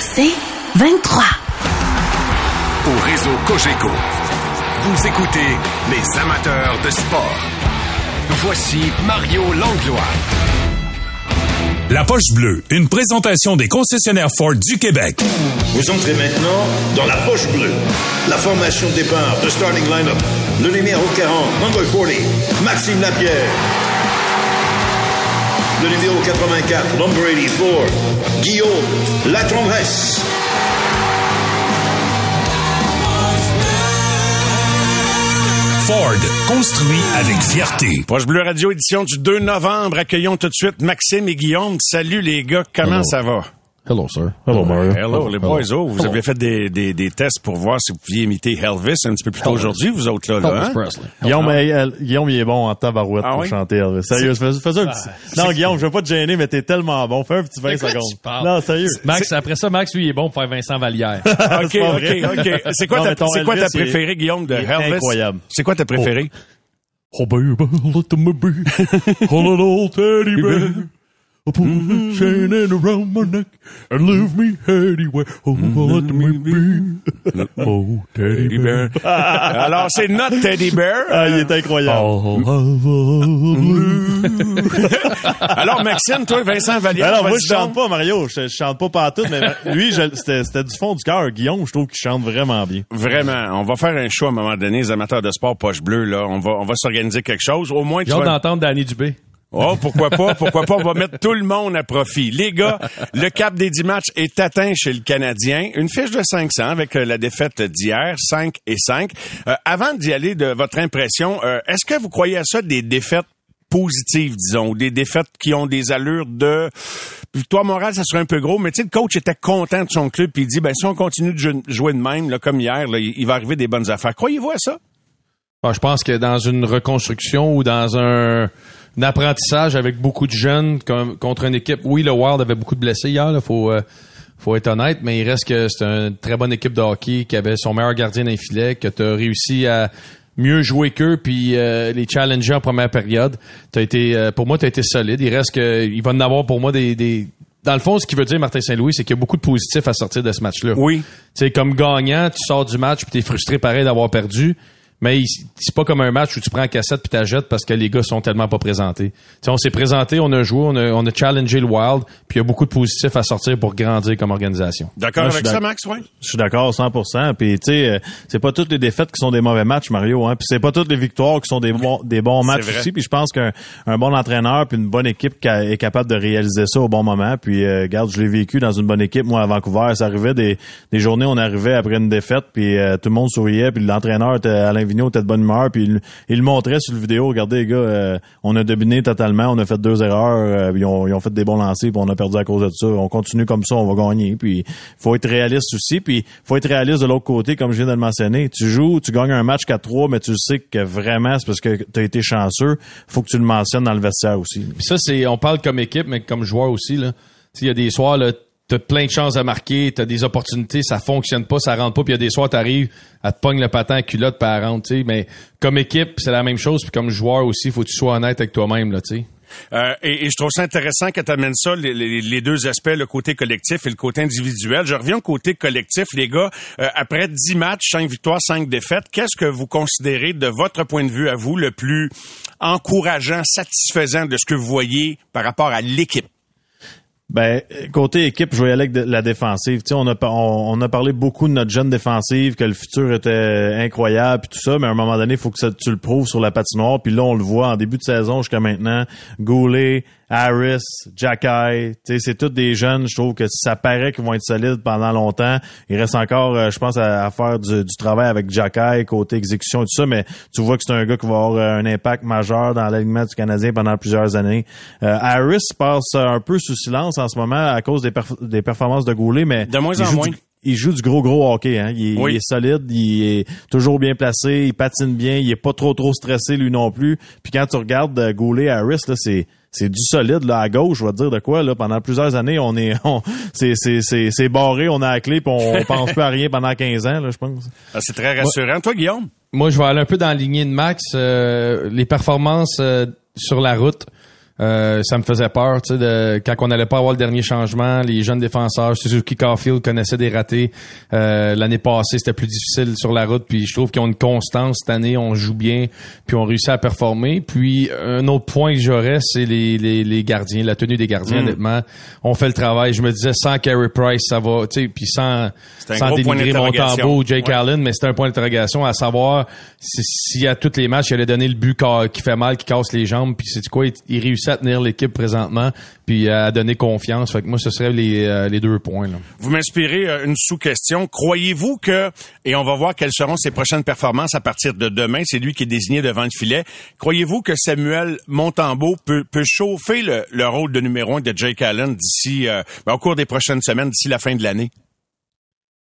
C'est 23. Au réseau Cogeco, vous écoutez les amateurs de sport. Voici Mario Langlois. La poche bleue, une présentation des concessionnaires Ford du Québec. Vous entrez maintenant dans la poche bleue. La formation de départ de starting lineup. Le numéro 40, number 40, Maxime Lapierre. Le numéro 84, number 84, Guillaume Latromesse. Ford, construit avec fierté. Poche Bleu Radio, édition du 2 novembre. Accueillons tout de suite Maxime et Guillaume. Salut les gars, comment Hello. ça va? Hello, sir. Hello, Mario. Hello, les boys. Oh, vous avez fait des, des, des tests pour voir si vous pouviez imiter Elvis un petit peu plus tôt aujourd'hui, vous autres là. là Elvis hein? Presley. Guillaume, euh, Guillaume, il est bon en tabarouette Ah pour oui? chanter Elvis. Sérieux, fais, fais un petit... Non, Guillaume, je veux pas te gêner, mais t'es tellement bon. Fais un petit 20 quoi secondes. tu parles? Non, sérieux. Max, après ça, Max, lui, il est bon pour faire Vincent Vallière. OK. OK, OK. C'est quoi, Non, ta, c'est quoi ta préférée, Guillaume, de Elvis? incroyable. C'est quoi ta préférée? Oh, baby, let me be a little teddy bear. Oh, put a chain in around my neck and leave me anywhere. Oh, let me be. Oh, teddy bear. Alors, c'est notre Teddy Bear. Ah, il est incroyable. Oh, Alors, Maxime, toi, Vincent Vallière, Alors, moi, je chante pas, Mario. Je, je chante pas partout, mais lui, je- c'était c'était du fond du cœur. Guillaume, je trouve qu'il chante vraiment bien. Vraiment, on va faire un show à un moment donné, les amateurs de sport poche bleue, là. On va, on va s'organiser quelque chose. Au moins, tu vas... d'entendre Danny Dubé. Oh, pourquoi pas, pourquoi pas, on va mettre tout le monde à profit. Les gars, le cap des 10 matchs est atteint chez le Canadien. Une fiche de 500 avec euh, la défaite d'hier, 5 et 5. Euh, avant d'y aller de votre impression, euh, est-ce que vous croyez à ça des défaites positives, disons, ou des défaites qui ont des allures de victoire morale, ça serait un peu gros, mais tu sais, le coach était content de son club puis il dit, ben si on continue de jou- jouer de même, là, comme hier, là, il il va arriver des bonnes affaires. Croyez-vous à ça? Ah, je pense que dans une reconstruction ou dans un, un apprentissage avec beaucoup de jeunes comme- contre une équipe, oui, le Wild avait beaucoup de blessés hier, il faut, euh, faut être honnête, mais il reste que c'est une très bonne équipe de hockey qui avait son meilleur gardien d'un filet, que tu as réussi à mieux jouer qu'eux puis euh, les challenger en première période. T'as été, euh, pour moi, tu as été solide. Il reste que il va en avoir pour moi des, des dans le fond, ce qui veut dire Martin Saint-Louis, c'est qu'il y a beaucoup de positifs à sortir de ce match-là. Oui. Tu comme gagnant, tu sors du match puis t'es frustré pareil d'avoir perdu. Mais c'est pas comme un match où tu prends la cassette puis t'achètes parce que les gars sont tellement pas présentés. Tu sais, on s'est présenté, on a joué, on a, on a challengé le Wild, puis il y a beaucoup de positifs à sortir pour grandir comme organisation. D'accord avec ça, Max, ouais? Je suis d'accord 100%. Puis tu sais, euh, c'est pas toutes les défaites qui sont des mauvais matchs, Mario. Hein. Puis c'est pas toutes les victoires qui sont des bons des bons matchs vrai. aussi. Puis je pense qu'un un bon entraîneur puis une bonne équipe qui a- est capable de réaliser ça au bon moment. Puis euh, regarde, je l'ai vécu dans une bonne équipe moi à Vancouver. Ça arrivait des, des journées où on arrivait après une défaite puis euh, tout le monde souriait puis l'entraîneur était Alain De bonne humeur puis il, le montrait sur le vidéo. Regardez les gars, euh, on a dominé totalement. On a fait deux erreurs. euh, ils, ont, ils ont fait des bons lancers puis on a perdu à cause de ça. On continue comme ça, on va gagner. Puis faut être réaliste aussi. Puis faut être réaliste de l'autre côté, comme je viens de le mentionner. Tu joues, tu gagnes un match 4-3, mais tu sais que vraiment c'est parce que tu as été chanceux. Faut que tu le mentionnes dans le vestiaire aussi. Ça, c'est on parle comme équipe, mais comme joueur aussi. Là. Il y a des soirs, là, t'as plein de chances à marquer, t'as des opportunités, ça fonctionne pas, ça rentre pas, puis il y a des soirs, t'arrives, à te pogne le patin à culotte, elle rentre, tu. Mais comme équipe, c'est la même chose, puis comme joueur aussi, faut que tu sois honnête avec toi-même, là, tu. Euh, et, je trouve ça intéressant que tu amènes ça, les, deux aspects, le côté collectif et le côté individuel. Je reviens au côté collectif, les gars. Euh, après 10 matchs, 5 victoires, 5 défaites, qu'est-ce que vous considérez, de votre point de vue à vous, le plus encourageant, satisfaisant de ce que vous voyez par rapport à l'équipe? Ben, côté équipe, je vais aller avec la défensive. On a, on a parlé beaucoup de notre jeune défensive, que le futur était incroyable, puis tout ça, mais à un moment donné, il faut que ça- tu le prouves sur la patinoire. Puis là, on le voit en début de saison jusqu'à maintenant. Goulet, Harris, Jacky, tu sais, c'est tous des jeunes. Je trouve que ça paraît qu'ils vont être solides pendant longtemps. Il reste encore, euh, je pense, à, à faire du, du travail avec Jacky, côté exécution et tout ça, mais tu vois que c'est un gars qui va avoir euh, un impact majeur dans l'alignement du Canadien pendant plusieurs années. Euh, Harris passe un peu sous silence en ce moment à cause des, perf- des performances de Goulet, mais De moins il en joue moins. du- il joue du gros gros hockey hein. il, Oui. il est solide, il est toujours bien placé, il patine bien, il est pas trop trop stressé lui non plus. Puis quand tu regardes euh, Goulet Harris là, c'est c'est du solide là à gauche, je vais te dire de quoi là pendant plusieurs années, on est on, c'est c'est c'est c'est barré, on a la clé puis on pense plus à rien pendant 15 ans là, je pense. Ah, c'est très rassurant. Toi, Guillaume? Moi, je vais aller un peu dans la lignée de Max. euh, les performances euh, sur la route. Euh, ça me faisait peur, tu sais, de, quand on n'allait pas avoir le dernier changement, les jeunes défenseurs, Suzuki Caulfield connaissaient des ratés. Euh, L'année passée, c'était plus difficile sur la route, puis je trouve qu'ils ont une constance cette année, on joue bien, puis on réussit à performer. Puis un autre point que j'aurais, c'est les, les, les, gardiens, la tenue des gardiens, Mm. honnêtement. On fait le travail. Je me disais, sans Carey Price, ça va, tu sais, puis sans, sans d'interrogation. Montembeau ou Jake Ouais. Allen, mais c'était un point d'interrogation à savoir si, si à tous les matchs, il allait donner le but qui fait mal, qui casse les jambes, puis c'est quoi, il, il réussit à tenir l'équipe présentement, puis à donner confiance. Fait que moi, ce serait les, euh, deux points. Vous m'inspirez euh, une sous-question. Croyez-vous que, et on va voir quelles seront ses prochaines performances à partir de demain, c'est lui qui est désigné devant le filet. Croyez-vous que Samuel Montembeau peut, peut chauffer le, le rôle de numéro un de Jake Allen d'ici, euh, ben, au cours des prochaines semaines, d'ici la fin de l'année?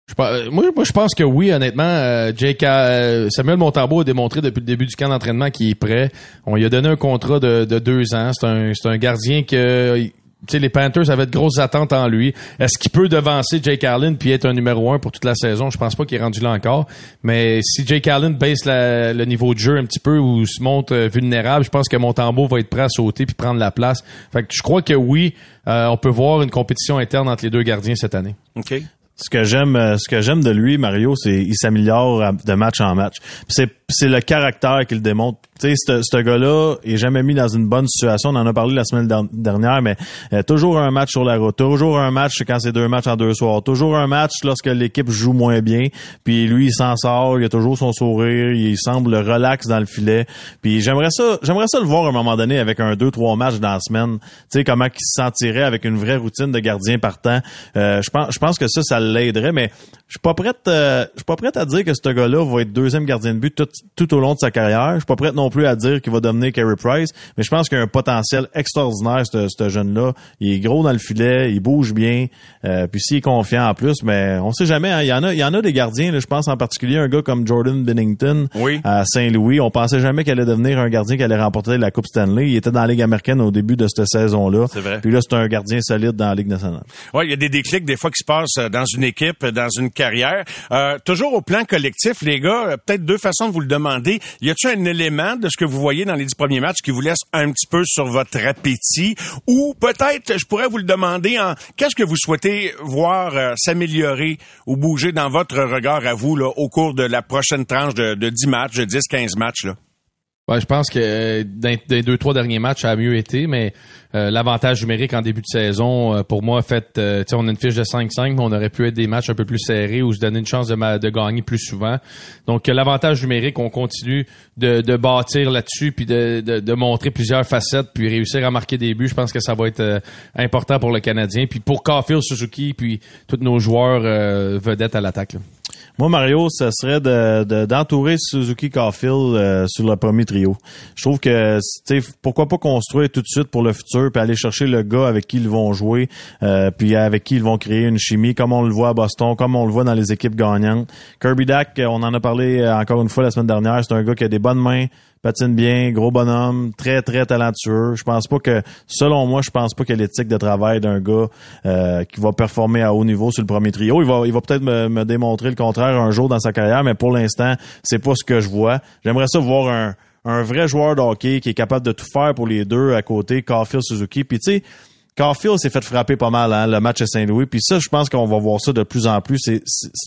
Je euh, moi, moi, je pense que oui, honnêtement. Euh, Jake, euh, Samuel Montembeau a démontré depuis le début du camp d'entraînement qu'il est prêt. On lui a donné un contrat de, de deux ans. C'est un, c'est un gardien que... Tu sais, les Panthers avaient de grosses attentes en lui. Est-ce qu'il peut devancer Jake Allen puis être un numéro un pour toute la saison? Je pense pas qu'il est rendu là encore. Mais si Jake Allen baisse la- le niveau de jeu un petit peu ou se montre vulnérable, je pense que Montembeau va être prêt à sauter puis prendre la place. Fait que je crois que oui, euh, on peut voir une compétition interne entre les deux gardiens cette année. OK? Ce que j'aime, euh, ce que j'aime de lui, Mario, c'est il s'améliore de match en match. C'est c'est le caractère qu'il démontre. Tu sais, ce gars-là est jamais mis dans une bonne situation. On en a parlé la semaine der- dernière, mais euh, toujours un match sur la route, toujours un match quand c'est deux matchs en deux soirs, toujours un match lorsque l'équipe joue moins bien. Puis lui, il s'en sort, il a toujours son sourire, il semble relax dans le filet. Puis j'aimerais ça, j'aimerais ça le voir à un moment donné avec un deux trois matchs dans la semaine. Tu sais comment il se sentirait avec une vraie routine de gardien partant. Euh, je pense, je pense que ça, ça l'aiderait, mais je suis pas prête, euh, je suis pas prête à dire que ce gars-là va être deuxième gardien de but tout, tout au long de sa carrière. Je suis pas prête non plus à dire qu'il va devenir Carey Price, mais je pense qu'il a un potentiel extraordinaire, ce, jeune-là. Il est gros dans le filet, il bouge bien, euh, puis s'il est confiant en plus, mais on sait jamais. hein. Il y en a, il y en a des gardiens. là, je pense en particulier un gars comme Jordan Bennington Oui. à Saint-Louis. On pensait jamais qu'il allait devenir un gardien qui allait remporter la Coupe Stanley. Il était dans la Ligue américaine au début de cette saison-là. C'est vrai. Puis là, c'est un gardien solide dans la Ligue nationale. Oui, il y a des déclics des fois qui se passent euh, dans une équipe, dans une carrière. Euh, toujours au plan collectif, les gars, euh, peut-être deux façons de vous le demander. Y a-t-il un élément de ce que vous voyez dans les dix premiers matchs qui vous laisse un petit peu sur votre appétit? Ou peut-être, je pourrais vous le demander en qu'est-ce que vous souhaitez voir euh, s'améliorer ou bouger dans votre regard à vous là, au cours de la prochaine tranche de, 10 matchs, de 10, 15 matchs? Là? Ouais, je pense que euh, dans deux trois derniers matchs, ça a mieux été, mais euh, l'avantage numérique en début de saison, euh, pour moi, fait, euh, on a une fiche de 5-5, mais on aurait pu être des matchs un peu plus serrés ou se donner une chance de, de gagner plus souvent. Donc, euh, l'avantage numérique, on continue de, de bâtir là-dessus, puis de, de, de montrer plusieurs facettes, puis réussir à marquer des buts. Je pense que ça va être important pour le Canadien, puis pour Caulfield, Suzuki, puis tous nos joueurs vedettes à l'attaque. Moi, Mario, ce serait de, de- d'entourer Suzuki Caulfield euh, sur le premier trio. Je trouve que, pourquoi pas construire tout de suite pour le futur, puis aller chercher le gars avec qui ils vont jouer, euh, puis avec qui ils vont créer une chimie, comme on le voit à Boston, comme on le voit dans les équipes gagnantes. Kirby Dack, on en a parlé euh, encore une fois la semaine dernière, c'est un gars qui a des bonnes mains, patine bien, gros bonhomme, très très talentueux. Je pense pas que, selon moi, je pense pas que l'éthique de travail d'un gars euh, qui va performer à haut niveau sur le premier trio, il va, il va peut-être me, démontrer le contraire un jour dans sa carrière, mais pour l'instant, c'est pas ce que je vois. J'aimerais ça voir un un vrai joueur de hockey qui est capable de tout faire pour les deux à côté, Caulfield, Suzuki. Puis tu sais, Caulfield s'est fait frapper pas mal hein, le match à Saint-Louis. Puis ça, je pense qu'on va voir ça de plus en plus. C'est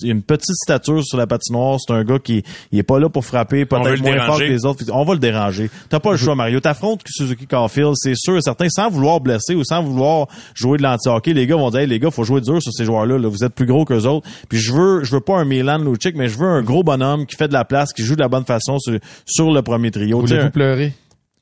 une petite stature sur la patinoire. C'est un gars qui il est pas là pour frapper, peut-être le moins fort que déranger. les autres. On va le déranger. T'as pas le choix, Mario. T'affrontes Suzuki Caulfield, c'est sûr et certain, sans vouloir blesser ou sans vouloir jouer de l'anti-hockey. Les gars vont dire, Hey, les gars, faut jouer dur sur ces joueurs-là. là. Vous êtes plus gros qu'eux autres. Puis je veux, je veux pas un Milan Lucic, mais je veux un gros bonhomme qui fait de la place, qui joue de la bonne façon sur, sur le premier trio. Voulez-vous pleurer?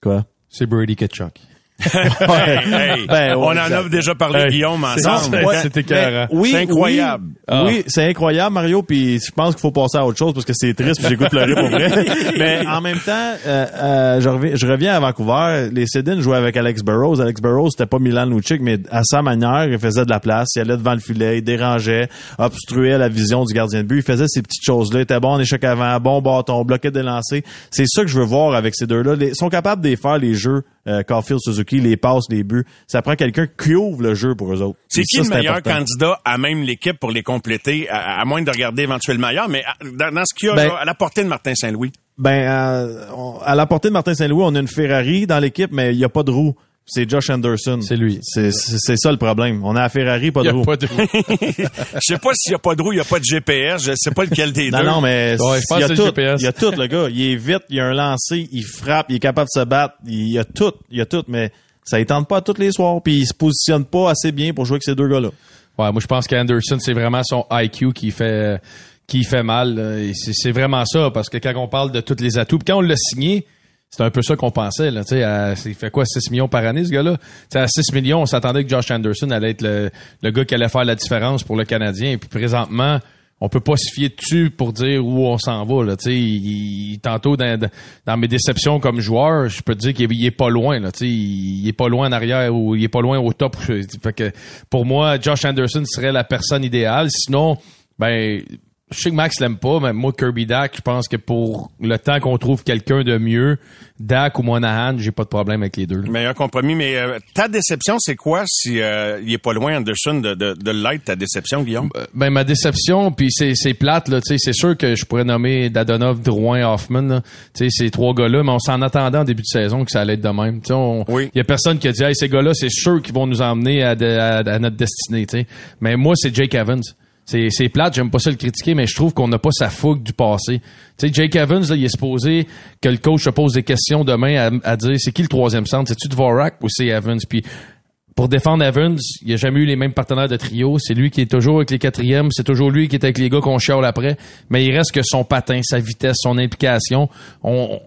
Quoi? C'est Brady Ketchuk. Hey, hey, Ben, ouais, on en a déjà parlé, Hey, Guillaume, ensemble. Ouais. C'était écœurant. Oui, C'est incroyable. Oui, Ah. oui, c'est incroyable, Mario. Puis je pense qu'il faut passer à autre chose parce que c'est triste. Puis j'ai le goût de pleurer pour vrai. Mais en même temps, euh, euh, je, reviens, je reviens à Vancouver. Les Sedin jouaient avec Alex Burrows. Alex Burrows, c'était pas Milan Lucic, mais à sa manière, il faisait de la place. Il allait devant le filet, il dérangeait, obstruait la vision du gardien de but. Il faisait ces petites choses-là. Il était bon en échec avant, bon bâton, bloquait des lancers. C'est ça que je veux voir avec ces deux-là. Ils sont capables de les faire les jeux. Euh, Caulfield, Suzuki, les passes, les buts. Ça prend quelqu'un qui ouvre le jeu pour eux autres. C'est qui ça, le meilleur important. candidat à même l'équipe pour les compléter, à, à moins de regarder éventuellement ailleurs, mais à- dans, dans ce qu'il y a Ben- là, à la portée de Martin Saint-Louis? Ben, on- à la portée de Martin Saint-Louis, on a une Ferrari dans l'équipe, mais il n'y a pas de roue. C'est Josh Anderson. C'est lui. C'est ça le problème. On a à Ferrari, pas de roue. pas de... Je sais pas s'il y a pas de roue, il y a pas de GPS, je sais pas lequel des Non, deux. non, mais Ouais, il y a tout. GPS. Il y a tout, le gars. Il est vite, il a un lancer, il frappe, il est capable de se battre. Il y a tout, il y a tout, mais ça ne tente pas tous les soirs. Puis il se positionne pas assez bien pour jouer avec ces deux gars-là. Ouais, moi je pense qu'Anderson, c'est vraiment son IQ qui fait qui fait mal. c'est vraiment ça, parce que quand on parle de tous les atouts, puis quand on l'a signé, c'est un peu ça qu'on pensait. Là, à- il fait quoi, 6 millions par année, ce gars-là? Tu sais, à 6 millions, on s'attendait que Josh Anderson allait être le, le gars qui allait faire la différence pour le Canadien. Et puis présentement, on peut pas se fier dessus pour dire où on s'en va. Là, il, il- tantôt, dans, dans mes déceptions comme joueur, je peux te dire qu'il est- pas loin. Là, il, il est pas loin en arrière ou il est pas loin au top. Fait que pour moi, Josh Anderson serait la personne idéale. Sinon, ben je sais que Max l'aime pas, mais moi, Kirby Dak, je pense que pour le temps qu'on trouve quelqu'un de mieux, Dak ou Monahan, j'ai pas de problème avec les deux. Meilleur compromis, mais euh, ta déception, c'est quoi si euh, il est pas loin Anderson de, de, de l'être, ta déception, Guillaume? Ben ma déception, puis c'est c'est plate là, tu sais, c'est sûr que je pourrais nommer Dadonov, Drouin, Hoffman, là. tu sais, ces trois gars-là, mais on s'en attendait en début de saison que ça allait être de même. Tu il Oui. y a personne qui a dit, hey, ces gars-là, c'est sûr qu'ils vont nous emmener à, de- à- à notre destinée, tu sais. Mais moi, c'est Jake Evans. C'est, c'est plate, j'aime pas ça le critiquer, mais je trouve qu'on n'a pas sa fougue du passé. Tu sais, Jake Evans, là, il est supposé que le coach se pose des questions demain à, à dire c'est qui le troisième centre? C'est-tu Dvorak ou c'est Evans? Puis pour défendre Evans, il a jamais eu les mêmes partenaires de trio. C'est lui qui est toujours avec les quatrièmes. C'est toujours lui qui est avec les gars qu'on chiale après. Mais il reste que son patin, sa vitesse, son implication. On,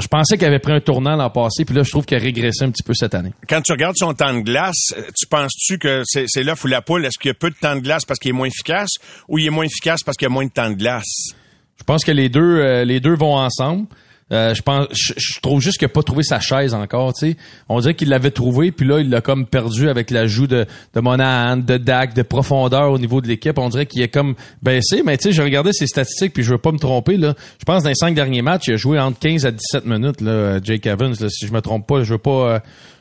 je pensais qu'il avait pris un tournant l'an passé, puis là, je trouve qu'il a régressé un petit peu cette année. Quand tu regardes son temps de glace, euh, tu penses-tu que c'est, c'est l'œuf ou la poule? Est-ce qu'il y a peu de temps de glace parce qu'il est moins efficace ou il est moins efficace parce qu'il y a moins de temps de glace? Je pense que les deux, euh, les deux vont ensemble. Euh, je pense, je, je trouve juste qu'il n'a pas trouvé sa chaise encore. Tu sais, on dirait qu'il l'avait trouvé, puis là il l'a comme perdu avec l'ajout de de Monahan, de Dak, de profondeur au niveau de l'équipe. On dirait qu'il est comme baissé. Mais tu sais, j'ai regardé ses statistiques, puis je veux pas me tromper là. Je pense dans les cinq derniers matchs, il a joué entre 15 à 17 minutes là, Jake Evans. Là, si je me trompe pas, je veux pas. euh,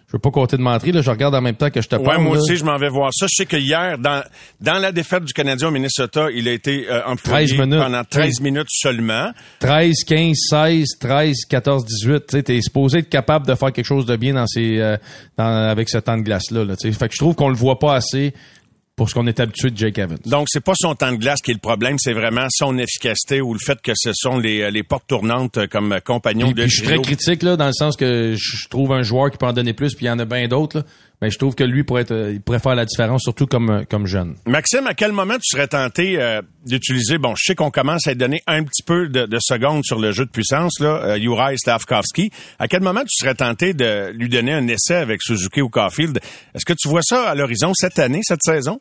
je veux pas compter de mentir, là. Je regarde en même temps que je te Ouais, parle. moi là. aussi, je m'en vais voir ça. Je sais que hier, dans, dans la défaite du Canadien au Minnesota, il a été euh, employé 13 minutes. pendant 13 minutes seulement. 13, 15, 16, 13, 14, 18. Tu sais, t'es supposé être capable de faire quelque chose de bien dans ces, euh, dans, avec ce temps de glace-là. Là, sais. fait que je trouve qu'on le voit pas assez pour ce qu'on est habitué de Jake Evans. Donc, c'est pas son temps de glace qui est le problème, c'est vraiment son efficacité ou le fait que ce sont les, euh, les portes tournantes euh, comme euh, compagnons de je suis très critique là, dans le sens que je trouve un joueur qui peut en donner plus, puis il y en a bien d'autres. Mais je trouve que lui pourrait être, euh, il pourrait faire la différence, surtout comme euh, comme jeune. Maxime, à quel moment tu serais tenté euh, d'utiliser, bon, je sais qu'on commence à donner un petit peu de, de secondes sur le jeu de puissance, là, euh, Juraj Slavkovski. À quel moment tu serais tenté de lui donner un essai avec Suzuki ou Caulfield? Est-ce que tu vois ça à l'horizon cette année, cette saison?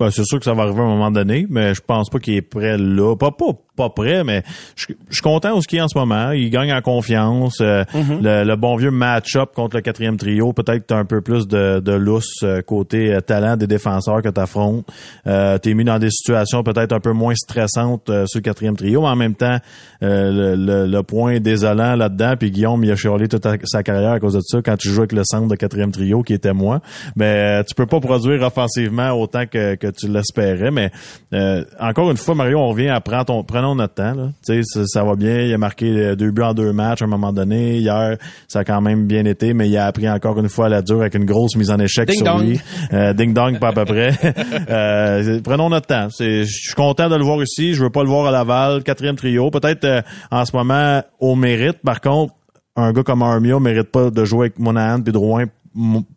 Ben, c'est sûr que ça va arriver à un moment donné, mais je pense pas qu'il est prêt là. Pas, pas prêt, mais je, je suis content qu'il est en ce moment. Il gagne en confiance. Euh, le, le bon vieux match-up contre le quatrième trio, peut-être que t'as un peu plus de, de lousse euh, côté euh, talent des défenseurs que t'affrontes. Euh, T'es mis dans des situations peut-être un peu moins stressantes euh, sur le quatrième trio, mais en même temps, euh, le, le, le point désolant là-dedans, puis Guillaume, il a chialé toute sa carrière à cause de ça quand tu joues avec le centre de quatrième trio, qui était moi. Mais tu peux pas produire offensivement autant que, que tu l'espérais. Mais euh, encore une fois, Mario, on revient à prendre ton, prenons notre temps. Là. Tu sais, ça, ça va bien. Il a marqué euh, deux buts en deux matchs à un moment donné. Hier, ça a quand même bien été, mais il a appris encore une fois à la dure avec une grosse mise en échec Ding sur dong. lui. Euh, ding dong, pas à peu près. Euh, prenons notre temps. Je suis content de le voir ici. Je veux pas le voir à Laval, quatrième trio. Peut-être euh, en ce moment au mérite. Par contre, un gars comme Armia mérite pas de jouer avec Monahan et Drouin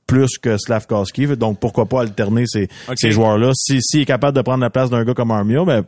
plus que Slavkowski. Donc pourquoi pas alterner ces, ces joueurs-là? Si s'il est capable de prendre la place d'un gars comme Armia, ben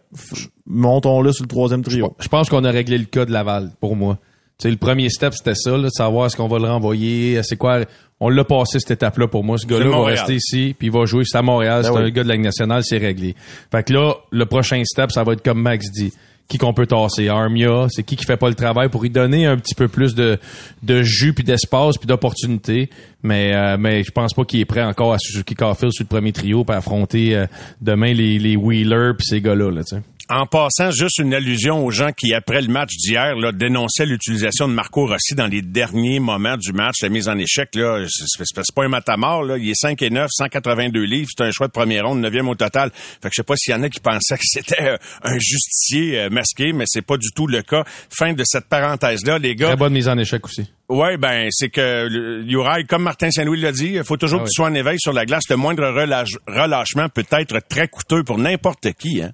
montons-le sur le troisième trio. Je pense qu'on a réglé le cas de Laval, pour moi. Tu sais, le premier step, c'était ça, là, de savoir est-ce qu'on va le renvoyer, c'est quoi. On l'a passé cette étape-là pour moi. Ce gars-là va rester ici, puis il va jouer. C'est à Montréal, c'est Ben un oui. gars de la Ligue nationale, c'est réglé. Fait que là, le prochain step, ça va être comme Max dit. Qui qu'on peut tasser? Armia, c'est qui qui fait pas le travail pour y donner un petit peu plus de, de jus, puis d'espace, puis d'opportunité. Mais euh, mais je pense pas qu'il est prêt encore à Suzuki Caulfield sur le premier trio pour affronter euh, demain les, les Wheeler puis ces gars-là. Là, sais. En passant, juste une allusion aux gens qui, après le match d'hier, dénonçaient l'utilisation de Marco Rossi dans les derniers moments du match, la mise en échec. Là, c'est, pas un matamor. Là. Il est 5 et 9, 182 livres. C'est un choix de première ronde, 9e au total. Fait que je sais pas s'il y en a qui pensaient que c'était euh, un justicier euh, masqué, mais c'est pas du tout le cas. Fin de cette parenthèse-là, les gars. Très bonne mise en échec aussi. Ouais, ben c'est que le- Uri, comme Martin Saint-Louis l'a dit, il faut toujours Ah que oui. tu sois en éveil sur la glace. Le moindre relâche- relâchement peut être très coûteux pour n'importe qui. Hein?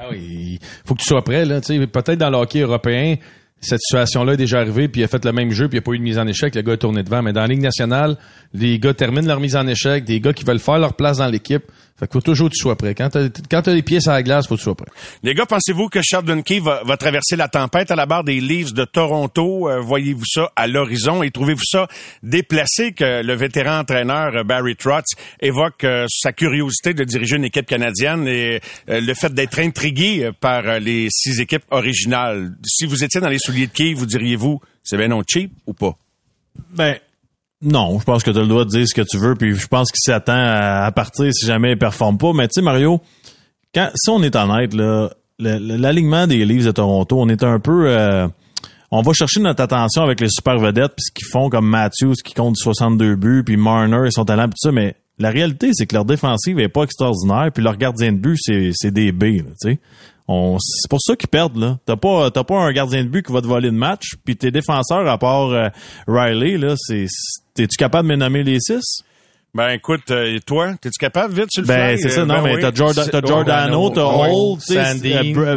Ah oui, il faut que tu sois prêt là, peut-être dans le hockey européen, cette situation-là est déjà arrivée, puis il a fait le même jeu, puis il n'y a pas eu de mise en échec, le gars est tourné devant, mais dans la Ligue nationale, les gars terminent leur mise en échec, des gars qui veulent faire leur place dans l'équipe, fait qu'il faut toujours que tu sois prêt. Quand t'as quand t'as les pieds sur la glace, faut que tu sois prêt. Les gars, pensez-vous que Sheldon Key va, va traverser la tempête à la barre des Leafs de Toronto? Euh, Voyez-vous ça à l'horizon? Et trouvez-vous ça déplacé que le vétéran entraîneur euh, Barry Trotz évoque euh, sa curiosité de diriger une équipe canadienne et euh, le fait d'être intrigué par euh, les six équipes originales? Si vous étiez dans les souliers de Key, vous diriez-vous, c'est bien non cheap ou pas? Ben, non, je pense que tu as le droit de dire ce que tu veux, puis je pense qu'il s'attend à, partir si jamais il performe pas. Mais tu sais, Mario, quand, si on est honnête, là, l'alignement des Leafs de Toronto, on est un peu... euh, on va chercher notre attention avec les super vedettes, puis ce qu'ils font comme Matthews qui compte 62 buts, puis Marner et son talent, puis tout ça, mais la réalité, c'est que leur défensive est pas extraordinaire, puis leur gardien de but, c'est, c'est des B, là. On, c'est pour ça qu'ils perdent, là. T'as pas, t'as pas un gardien de but qui va te voler le match, puis tes défenseurs, à part euh, Riley, là, c'est, c'est- t'es-tu capable de me nommer les six? Ben écoute, euh, et toi, es-tu capable vite sur le Ben, c'est ça, Euh, non, ben mais oui. t'as Jordan, t'as Giordano, t'as sais, Sandy, euh,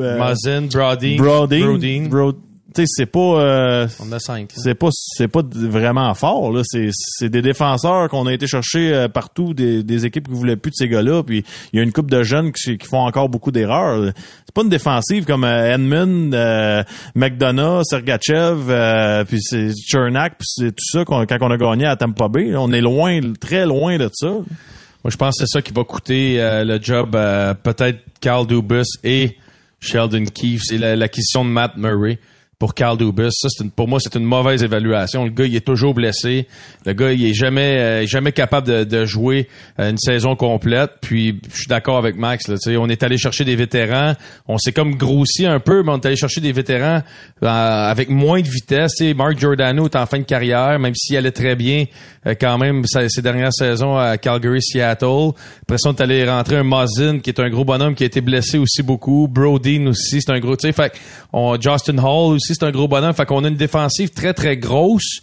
euh, Muzzin, Brody, Brodin, Brodin. Bro- tu sais, c'est pas, euh, On a cinq. là. c'est pas, c'est pas vraiment fort, là. C'est, c'est des défenseurs qu'on a été chercher euh, partout, des, des équipes qui voulaient plus de ces gars-là. Puis il y a une coupe de jeunes qui, qui font encore beaucoup d'erreurs. C'est pas une défensive comme euh, Edmund, euh, McDonough, Sergachev, euh, puis c'est Chernak, puis c'est tout ça qu'on- quand on a gagné à Tampa Bay. là. On est loin, très loin de ça. Moi, je pense que c'est ça qui va coûter euh, le job euh, peut-être Carl Dubus et Sheldon Keefe. C'est la- l'acquisition de Matt Murray pour Carl. Ça, une- pour moi, c'est une mauvaise évaluation. Le gars, il est toujours blessé. Le gars, il est jamais, euh, jamais capable de, de jouer euh, une saison complète. Puis, je suis d'accord avec Max. Là, on est allé chercher des vétérans. On s'est comme grossi un peu, mais on est allé chercher des vétérans euh, avec moins de vitesse. Tu sais, Mark Giordano est en fin de carrière, même s'il allait très bien euh, quand même ses dernières saisons à Calgary, Seattle. Après ça, on est allé rentrer un Muzzin, qui est un gros bonhomme qui a été blessé aussi beaucoup. Brodeen aussi, c'est un gros... Fait on, Justin Hall aussi, c'est un gros bonhomme. Fait qu'on a une défensive très, très grosse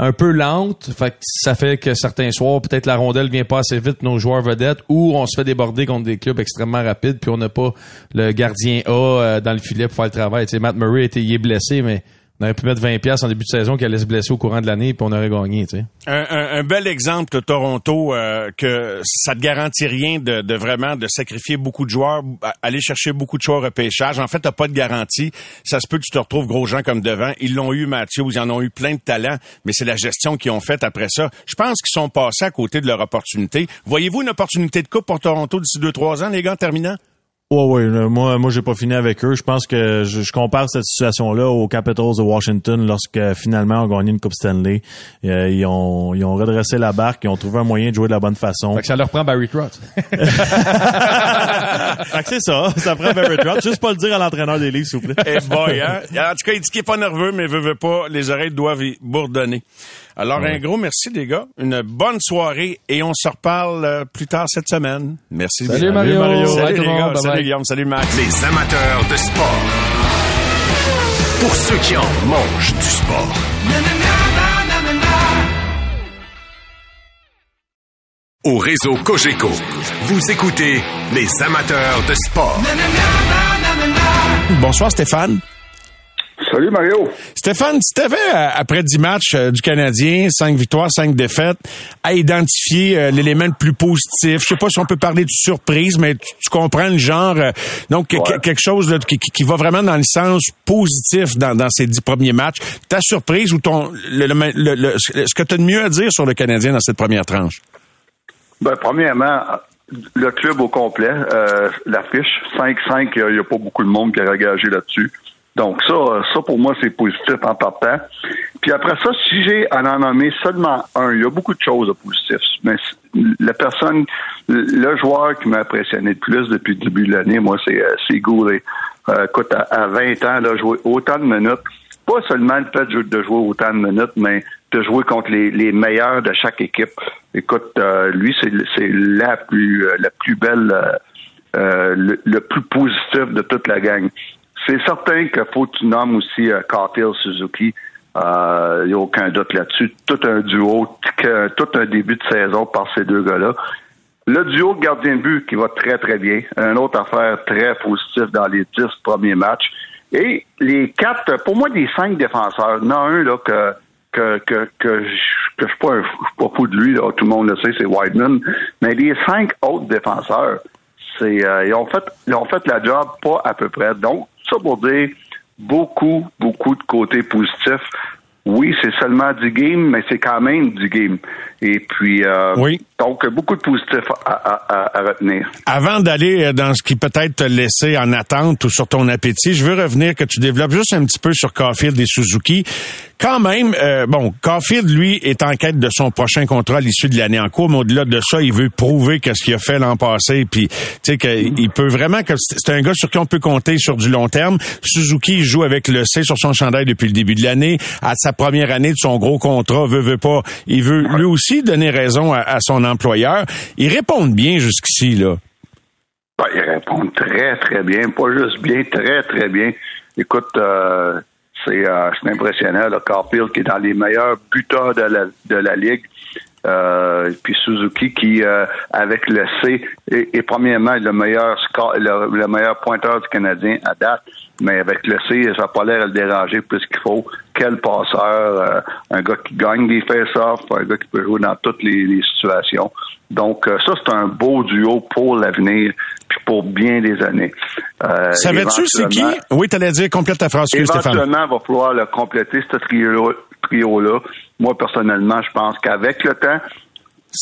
un peu lente, fait que ça fait que certains soirs, peut-être la rondelle vient pas assez vite nos joueurs vedettes, ou on se fait déborder contre des clubs extrêmement rapides, puis on n'a pas le gardien A euh, dans le filet pour faire le travail. Tu sais, Matt Murray il est blessé, mais on aurait pu mettre 20 pièces en début de saison qui allait se blesser au courant de l'année, puis on aurait gagné. Tu sais. Un, un- un bel exemple de Toronto euh, que ça te garantit rien de, de vraiment de sacrifier beaucoup de joueurs, aller chercher beaucoup de choix au repêchage. En fait, t'as pas de garantie. Ça se peut que tu te retrouves gros gens comme devant. Ils l'ont eu, Mathieu, ils en ont eu plein de talents, mais c'est la gestion qu'ils ont faite après ça. Je pense qu'ils sont passés à côté de leur opportunité. Voyez-vous une opportunité de coupe pour Toronto d'ici deux, trois ans, les gars, en terminant? Ouais, ouais. là, Moi, moi, j'ai pas fini avec eux. Je pense que je, je compare cette situation-là aux Capitals de Washington lorsque finalement on a gagné une Coupe Stanley. Euh, ils ont, ils ont redressé la barque, ils ont trouvé un moyen de jouer de la bonne façon. Fait que ça leur prend Barry Trotz. Fait que c'est ça. Ça prend Barry Trotz. Juste pas le dire à l'entraîneur des livres, s'il vous plaît. Eh boy, hein? En tout cas, il dit qu'il est pas nerveux, mais veut, veut pas, les oreilles doivent y bourdonner. Alors, un gros merci, les gars. Une bonne soirée et on se reparle euh, plus tard cette semaine. Merci. Salut. Mario. Salut, les le gars. monde. Bye Salut, bye. Guillaume. Salut, Max. Les amateurs de sport. Pour ceux qui en mangent du sport. Au réseau Cogeco, vous écoutez les amateurs de sport. Bonsoir, Stéphane. Salut Mario. Stéphane, si t'avais, euh, après 10 matchs euh, du Canadien, 5 victoires, 5 défaites, à identifier euh, l'élément le plus positif, je sais pas si on peut parler de surprise, mais tu, tu comprends le genre, donc que- que- quelque chose là, qui, va vraiment dans le sens positif dans, dans ces 10 premiers matchs. Ta surprise ou ton le, le- le- ce que tu as de mieux à dire sur le Canadien dans cette première tranche? Ben, premièrement, le club au complet, euh, l'affiche 5-5, il n'y a pas beaucoup de monde qui a engagé là-dessus. Donc ça, ça pour moi, c'est positif en partant. Puis après ça, si j'ai à en nommer seulement un, il y a beaucoup de choses de. Mais la personne le joueur qui m'a impressionné le plus depuis le début de l'année, moi, c'est c'est Goulet. écoute, à, 20 ans, là, jouer autant de minutes, pas seulement le fait de jouer autant de minutes, mais de jouer contre les, meilleurs de chaque équipe. Écoute, lui, c'est la plus la plus belle le, le, plus positif de toute la gang. C'est certain qu'il faut que tu nommes aussi euh, Cartier Suzuki. Il euh, n'y a aucun doute là-dessus. Tout un duo, tout un début de saison par ces deux gars-là. Le duo gardien de but qui va très, très bien. Une autre affaire très positive dans les dix premiers matchs. Et les quatre, pour moi, des cinq défenseurs, il y en a un là, que, que, que, que, je, je suis pas, fou de lui, là, tout le monde le sait, c'est Whiteman. Mais les cinq autres défenseurs, c'est euh, ils ont fait ils ont fait la job pas à peu près. Donc, ça pour dire beaucoup, beaucoup de côtés positifs. Oui, c'est seulement du game, mais c'est quand même du game. Et puis, euh, oui. donc, beaucoup de positifs à, retenir. Avant d'aller euh, dans ce qui peut-être te laisser en attente ou sur ton appétit, je veux revenir que tu développes juste un petit peu sur Caulfield et Suzuki. Quand même, euh, bon, Caulfield, lui, est en quête de son prochain contrat à l'issue de l'année en cours, mais au-delà de ça, il veut prouver qu'est-ce qu'il a fait l'an passé, puis tu sais qu'il peut vraiment que c'est un gars sur qui on peut compter sur du long terme. Suzuki joue avec le C sur son chandail depuis le début de l'année. À sa première année de son gros contrat, veut veut pas, il veut lui aussi donner raison à, son employeur. Ils répondent bien jusqu'ici, là. Ben, ils répondent très, très bien. Pas juste bien, très, très bien. Écoute, euh, c'est impressionnant. Là, Carfield qui est dans les meilleurs buteurs de la, de la ligue. Euh, puis Suzuki qui, avec le C, est, premièrement le meilleur le, meilleur pointeur du Canadien à date. Mais avec le C, ça n'a pas l'air de le déranger plus qu'il faut quel passeur, euh, un gars qui gagne des face-offs, un gars qui peut jouer dans toutes les, situations. Donc, euh, ça, c'est un beau duo pour l'avenir, puis pour bien des années. Euh, Savais-tu c'est qui? Oui, tu allais dire, complète ta phrase, Éventuellement, il va falloir le compléter, ce trio-là. Moi, personnellement, je pense qu'avec le temps,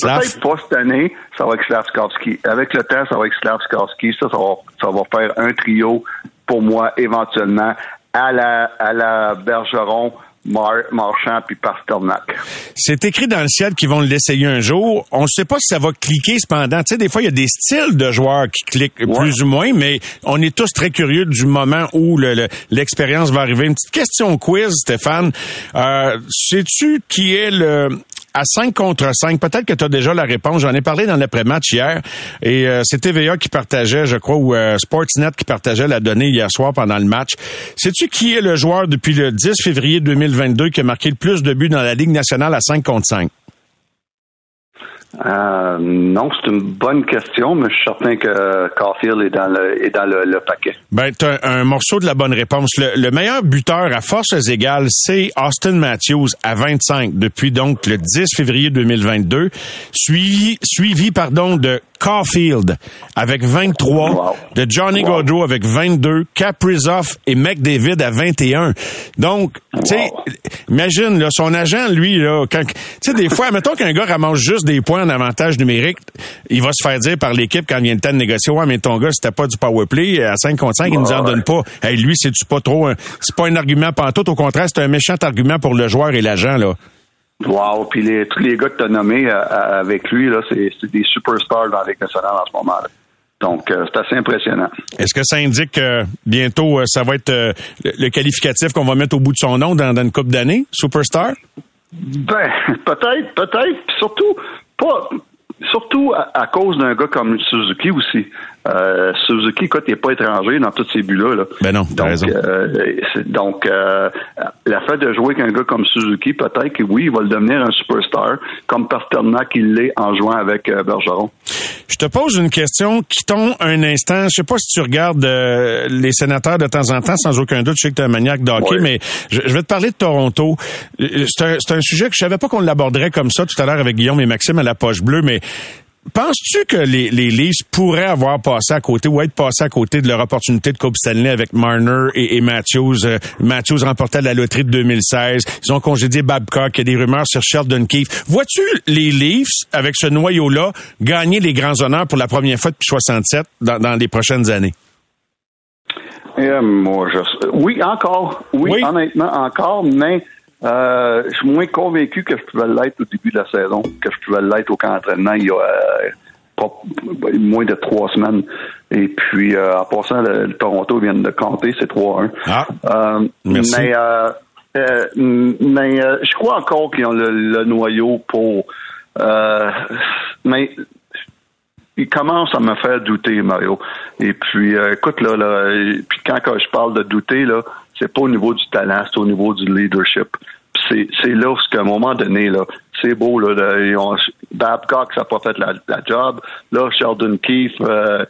Peut-être pas cette année, ça va être Slavskovski. Avec le temps, ça va être Slavskovski. Ça, ça va, ça va faire un trio pour moi, éventuellement, à la, à la Bergeron, Marchand puis Pasternak. C'est écrit dans le ciel qu'ils vont l'essayer un jour. On ne sait pas si ça va cliquer cependant. Tu sais, des fois, il y a des styles de joueurs qui cliquent plus ou moins, mais on est tous très curieux du moment où l'expérience va arriver. Une petite question quiz, Stéphane. Euh, sais-tu qui est le, à 5 contre 5. Peut-être que tu as déjà la réponse. J'en ai parlé dans l'après-match hier. Et euh, c'est TVA qui partageait, je crois, ou euh, Sportsnet qui partageait la donnée hier soir pendant le match. Sais-tu qui est le joueur depuis le 10 février 2022 qui a marqué le plus de buts dans la Ligue nationale à 5 contre 5? Euh, non, c'est une bonne question, mais je suis certain que Caulfield est dans le, paquet. Ben, t'as un morceau de la bonne réponse. Le, meilleur buteur à forces égales, c'est Austin Matthews à 25 depuis donc le 10 février 2022, suivi, suivi pardon de Caulfield avec 23, de Johnny Gaudreau avec 22, Kaprizov et McDavid à 21. Donc, tu sais, imagine, là, son agent, lui, là, quand, tu sais, des fois, mettons qu'un gars ramasse juste des points en avantage numérique, il va se faire dire par l'équipe quand il vient le temps de négocier, ouais, mais ton gars, c'était pas du power play, à 5 contre 5, il nous en donne pas. Hey, lui, c'est-tu pas trop, c'est pas un argument pantoute, au contraire, c'est un méchant argument pour le joueur et l'agent, là. Wow, puis les, tous les gars que tu as nommés euh, euh, avec lui, là, c'est, des superstars dans l'équipe nationale en ce moment. Là. Donc, euh, c'est assez impressionnant. Est-ce que ça indique que bientôt, ça va être le, qualificatif qu'on va mettre au bout de son nom dans, une coupe d'année, superstar? Ben, peut-être, peut-être. Surtout, pas, surtout à, cause d'un gars comme Suzuki aussi. Euh, Suzuki, écoute, il n'est pas étranger dans tous ces buts-là. Là. Ben non, donc, raison. Euh, donc, euh, la fait de jouer avec un gars comme Suzuki, peut-être que oui, il va le devenir un superstar, comme Pasternak il l'est en jouant avec euh, Bergeron. Je te pose une question. Quittons un instant. Je sais pas si tu regardes euh, les sénateurs de temps en temps, sans aucun doute. Je sais que tu es un maniaque d'hockey, mais je, vais te parler de Toronto. C'est un, un, sujet que je savais pas qu'on l'aborderait comme ça tout à l'heure avec Guillaume et Maxime à la poche bleue, mais Penses-tu que les, les Leafs pourraient avoir passé à côté ou être passés à côté de leur opportunité de Coupe Stanley avec Marner et, Matthews? Euh, Matthews remportait la loterie de 2016. Ils ont congédié Babcock. Il y a des rumeurs sur Sheldon Keefe. Vois-tu les Leafs, avec ce noyau-là, gagner les grands honneurs pour la première fois depuis 67 dans, dans les prochaines années? Euh, moi, je... Oui, encore. oui, honnêtement, encore, mais euh, je suis moins convaincu que je pouvais l'être au début de la saison, que je pouvais l'être au camp d'entraînement il y a, pas, moins de trois semaines. Et puis, euh, en passant, le, le Toronto vient de compter, c'est 3-1. Ah. Euh, Merci. Mais, euh, euh, mais euh, je crois encore qu'ils ont le, le noyau pour. euh, mais il commence à me faire douter, Mario. Et puis, euh, écoute, là, là puis quand, quand je parle de douter, là, c'est pas au niveau du talent, c'est au niveau du leadership. C'est, c'est là où, qu'à un moment donné, là, c'est beau, là, Babcock, ça n'a pas fait la, job. Là, Sheldon Keefe, euh,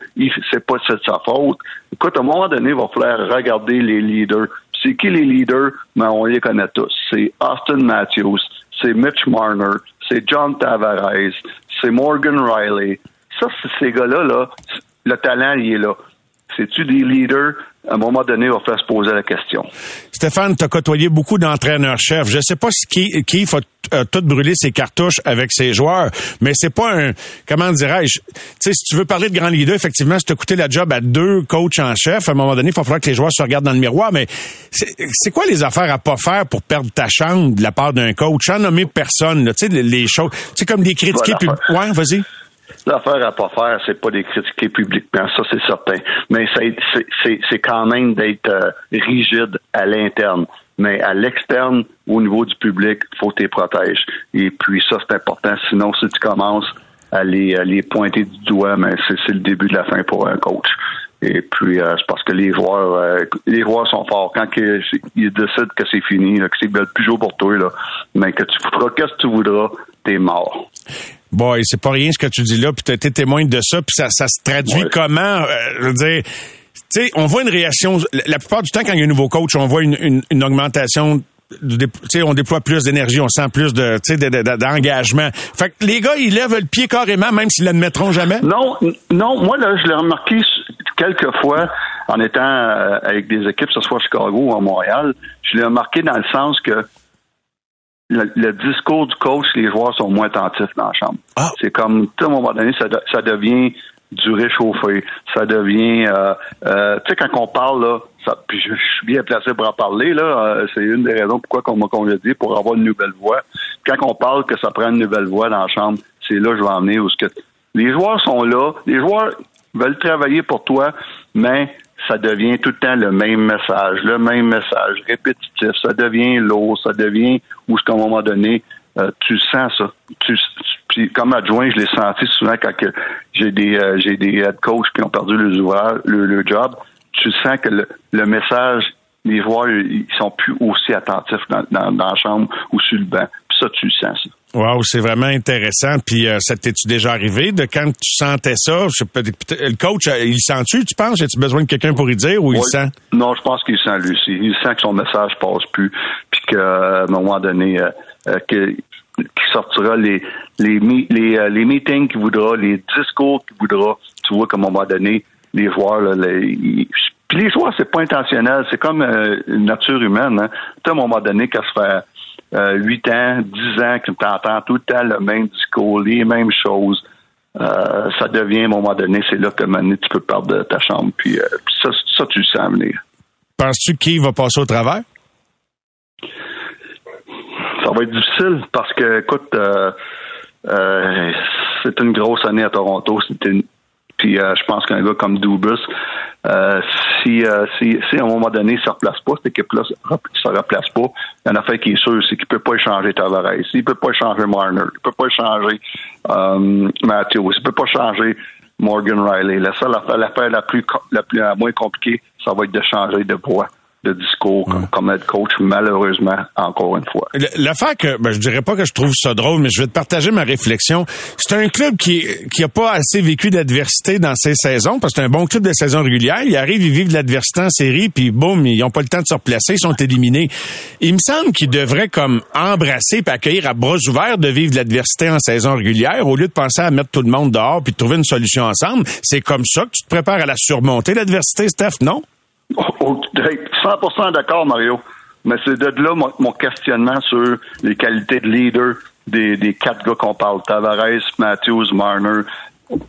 c'est pas de sa faute. Écoute, à un moment donné, il va falloir regarder les leaders. C'est qui les leaders? Ben, on les connaît tous. C'est Austin Matthews, c'est Mitch Marner, c'est John Tavares, c'est Morgan Riley. Ça, ces gars-là, là, le talent, il est là. C'est-tu des leaders? À un moment donné, il va falloir se poser la question. Stéphane, tu as côtoyé beaucoup d'entraîneurs-chefs. Je sais pas Keith Keith a, a tout brûlé ses cartouches avec ses joueurs, mais c'est pas un, comment dirais-je, tu sais, si tu veux parler de grand leader, effectivement, si tu as coûté la job à deux coachs en chef, à un moment donné, il va falloir que les joueurs se regardent dans le miroir, mais c'est c'est quoi les affaires à pas faire pour perdre ta chambre de la part d'un coach? Sans nommer personne, tu sais, les, choses, tu sais, comme des critiquer Voilà. Ouais, vas-y. L'affaire à pas faire, c'est pas de critiquer publiquement, ça c'est certain. Mais c'est- quand même d'être euh, rigide à l'interne. Mais à l'externe, au niveau du public, faut que tu les protèges. Et puis ça, c'est important. Sinon, si tu commences à les, à les pointer du doigt, mais c'est le début de la fin pour un coach. Et puis, euh, c'est parce que les joueurs, euh, les joueurs sont forts. Quand que- ils décident que c'est fini, que c'est plus jour pour toi, là, mais que tu feras qu'est-ce que tu voudras, t'es mort. Boy, c'est pas rien ce que tu dis là, puis tu été témoin de ça, puis ça, ça se traduit Ouais. comment? euh, je veux dire, tu sais, on voit une réaction, la- plupart du temps, quand il y a un nouveau coach, on voit une, une, une augmentation on déploie plus d'énergie, on sent plus de, d'engagement. Fait que les gars, ils lèvent le pied carrément, même s'ils l'admettront jamais? Non, non, moi là, je l'ai remarqué quelques fois en étant euh, avec des équipes, que ce soit à Chicago ou à Montréal, je l'ai remarqué dans le sens que le, le discours du coach, les joueurs sont moins attentifs dans la chambre. Ah. C'est comme, tu sais, à un moment donné, ça, de- ça devient du réchauffé. Ça devient, euh, euh, tu sais, quand on parle, là, ça, puis je, je suis bien placé pour en parler, là, euh, c'est une des raisons pourquoi on m'a convié pour avoir une nouvelle voix. Quand on parle que ça prend une nouvelle voix dans la chambre, c'est là que je vais en venir où ce que les joueurs sont là, les joueurs veulent travailler pour toi, mais ça devient tout le temps le même message, le même message répétitif, ça devient lourd, ça devient où, à un moment donné, euh, tu sens ça. Tu, puis comme adjoint, je l'ai senti souvent quand j'ai des euh, j'ai des head coachs qui ont perdu le, ouvrage, le, le job. Tu sens que le, le message, les joueurs, ils sont plus aussi attentifs dans, dans, dans la chambre ou sur le banc. Puis ça, tu le sens ça. Wow, c'est vraiment intéressant. Puis euh, ça t'es-tu déjà arrivé de quand tu sentais ça? Je sais pas, peut- le coach, euh, il sent-tu, tu penses? As-tu besoin de quelqu'un pour y dire ou il sent? Non, je pense qu'il sent lui aussi. Il sent que son message passe plus, puis qu'à un moment donné, euh, euh, que sortira les les les, euh, les meetings qu'il voudra, les discours qu'il voudra. Tu vois qu'à un moment donné, les joueurs, là, les, ils- puis les joueurs, c'est pas intentionnel, c'est comme euh, une nature humaine. Hein. À un moment donné, ça fait euh, 8 ans, 10 ans que tu entends tout le temps le même discours, les mêmes choses, euh, ça devient, à un moment donné, c'est là que donné, tu peux perdre de ta chambre. Puis, euh, puis ça, ça, tu le sens venir. Penses-tu qu'il va passer au travers? Ça va être difficile parce que, écoute, euh, euh, c'est une grosse année à Toronto. C'est une- Puis euh, je pense qu'un gars comme Dubus, euh, si, euh, si, si à un moment donné, il ne se replace pas, cette équipe-là ne se replace pas, il y a fait qui est sûr, c'est qu'il ne peut pas échanger Tavares, il ne peut pas échanger Marner, il ne peut pas échanger euh, Matthews, il ne peut pas changer Morgan Riley. La seule affaire, l'affaire la plus, la plus la moins compliquée, ça va être de changer de voix, de discours comme, comme head coach, malheureusement, encore une fois. Le- L'affaire que, ben, je dirais pas que je trouve ça drôle, mais je vais te partager ma réflexion. C'est un club qui, qui a pas assez vécu d'adversité dans ses saisons, parce que c'est un bon club de saison régulière. Ils arrivent, ils vivent de l'adversité en série, puis boum, ils ont pas le temps de se replacer, ils sont éliminés. Il me semble qu'ils devraient comme embrasser et accueillir à bras ouverts de vivre de l'adversité en saison régulière, au lieu de penser à mettre tout le monde dehors puis de trouver une solution ensemble. C'est comme ça que tu te prépares à la surmonter, l'adversité, Steph, non? Oh, hey, 100% d'accord, Mario. Mais c'est de là mon, mon questionnement sur les qualités de leader des, des quatre gars qu'on parle. Tavares, Matthews, Marner,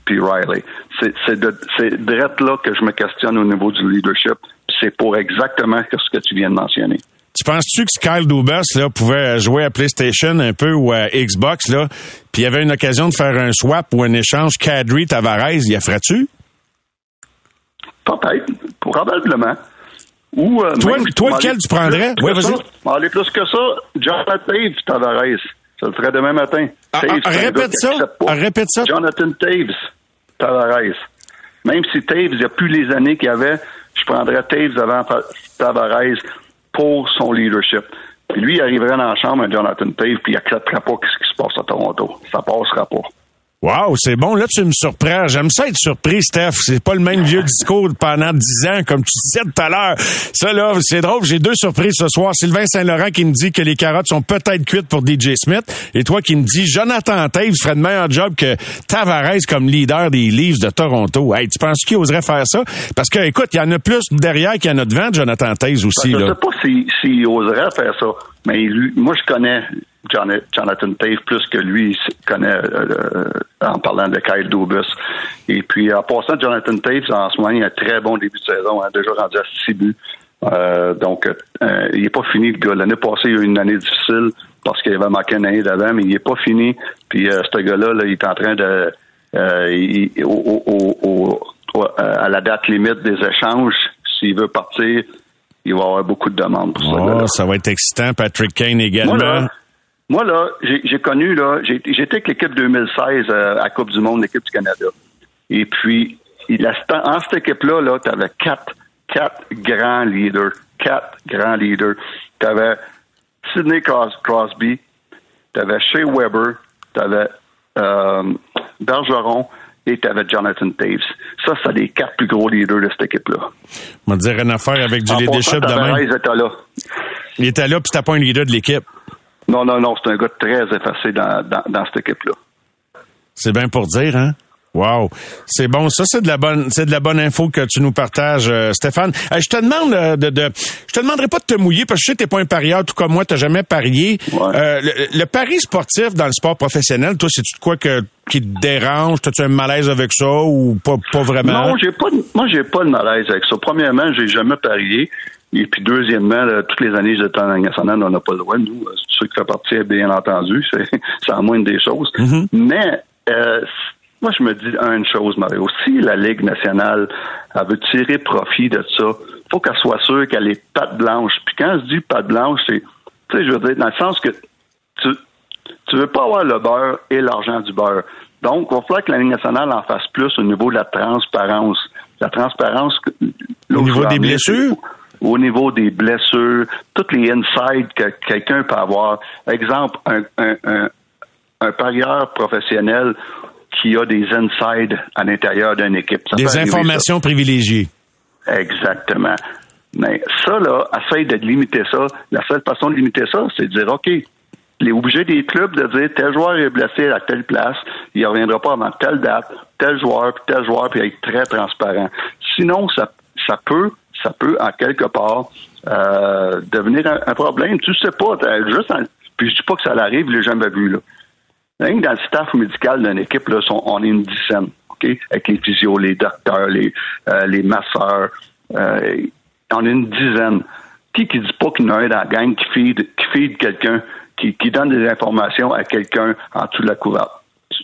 puis Riley. C'est de direct là que je me questionne au niveau du leadership. C'est pour exactement ce que tu viens de mentionner. Tu penses-tu que Kyle Dubas là, pouvait jouer à PlayStation un peu ou à Xbox, là, puis il y avait une occasion de faire un swap ou un échange Kadri-Tavares, y a ferais-tu? Peut-être, probablement. Ou, euh, Toi, même, lequel tu prendrais? que vas-y. ça, on va aller plus que ça. Jonathan Taves, Tavares. Ça le ferait demain matin. Ah, Taves, ah, répète ça. Ah, répète ça. Jonathan Taves, Tavares. Même si Taves, il n'y a plus les années qu'il y avait, je prendrais Taves avant Tavares pour son leadership. Puis lui, il arriverait dans la chambre Jonathan Taves, puis il accepterait pas ce qui se passe à Toronto. Ça passera pas. Wow, c'est bon. Là, tu me surprends. J'aime ça être surpris, Steph. C'est pas le même vieux discours pendant dix ans, comme tu disais tout à l'heure. Ça, là, c'est drôle. J'ai deux surprises ce soir. Sylvain Saint-Laurent qui me dit que les carottes sont peut-être cuites pour DJ Smith. Et toi qui me dis Jonathan Taves ferait de meilleur job que Tavares comme leader des Leafs de Toronto. Hey, tu penses qu'il oserait faire ça? Parce que, écoute, il y en a plus derrière qu'il y en a devant, Jonathan Taves aussi, je là. sais pas s'il s'il oserait faire ça, mais lui, moi, je connais Jonathan Taves plus que lui il connaît euh, euh, en parlant de Kyle Dubus. Et puis, en passant, Jonathan Taves, en ce moment, il a un très bon début de saison, hein, déjà rendu à six buts. Euh, donc, euh, il n'est pas fini, le gars. L'année passée, il y a eu une année difficile parce qu'il avait manqué une année d'avant, mais il n'est pas fini. Puis, ce gars-là, là, il est en train de... il- au- au- au- au- au- à la date limite des échanges, s'il veut partir, il va y avoir beaucoup de demandes pour ça. Oh, ça va être excitant. Patrick Kane également. Moi, là, moi, là, j'ai connu, là, j'étais avec l'équipe 2016 euh, à Coupe du Monde, l'équipe du Canada. Et puis, il a- en cette équipe-là, là, tu avais quatre, quatre grands leaders. Quatre grands leaders. Tu avais Sidney Cros- Crosby, tu avais Shea Weber, tu avais euh, Bergeron et tu avais Jonathan Taves. Ça, c'est les quatre plus gros leaders de cette équipe-là. On va dire une affaire avec du leadership demain. Tavares était là. Il était là, puis c'était pas un leader de l'équipe. Non, non, non, c'est un gars très effacé dans, dans, dans cette équipe-là. C'est bien pour dire, hein? Wow, c'est bon. Ça, c'est de la bonne, c'est de la bonne info que tu nous partages, euh, Stéphane. Euh, je te demande euh, de, de, je te demanderai pas de te mouiller parce que je sais que t'es pas un parieur, tout comme moi, t'as jamais parié. Ouais. Le, le pari sportif dans le sport professionnel, toi, c'est-tu de quoi que, qui te dérange? T'as-tu un malaise avec ça ou pas, pas vraiment? Non, j'ai pas de, moi j'ai pas de malaise avec ça. Premièrement, j'ai jamais parié. Et puis deuxièmement, là, toutes les années j'étais en Ligue nationale, on n'a pas le droit, nous, euh, ceux qui font partie, bien entendu, c'est en moindre des choses. Mais euh, moi je me dis une chose, Mario. Si la Ligue nationale elle veut tirer profit de ça, faut qu'elle soit sûre qu'elle est patte blanche. Puis quand je dis patte blanche, c'est tu sais, je veux dire, dans le sens que tu, tu veux pas avoir le beurre et l'argent du beurre. Donc, il va falloir que la Ligue nationale en fasse plus au niveau de la transparence. La transparence. Au niveau des blessures? Au niveau des blessures, toutes les insides que quelqu'un peut avoir. Exemple, un, un, un, un parieur professionnel qui a des insides à l'intérieur d'une équipe. Ça Des ça. informations privilégiées. Exactement. Mais ça, là, essaye de limiter ça. La seule façon de limiter ça, c'est de dire, OK, il est obligé des clubs de dire tel joueur est blessé à telle place, il ne reviendra pas avant telle date, tel joueur, puis tel joueur, puis être très transparent. Sinon, ça, ça peut, ça peut, en quelque part, euh, devenir un, problème. Tu sais pas, juste puis je dis pas que ça l'arrive, l'ai jamais vu, là. Que dans le staff médical d'une équipe, là, sont- on est une dizaine, OK? Avec les physios, les docteurs, les, euh, les masseurs. euh, on est une dizaine. Qui qui dit pas qu'il y en a un dans la gang qui feed, qui feed quelqu'un, qui, qui donne des informations à quelqu'un en dessous de la couverte?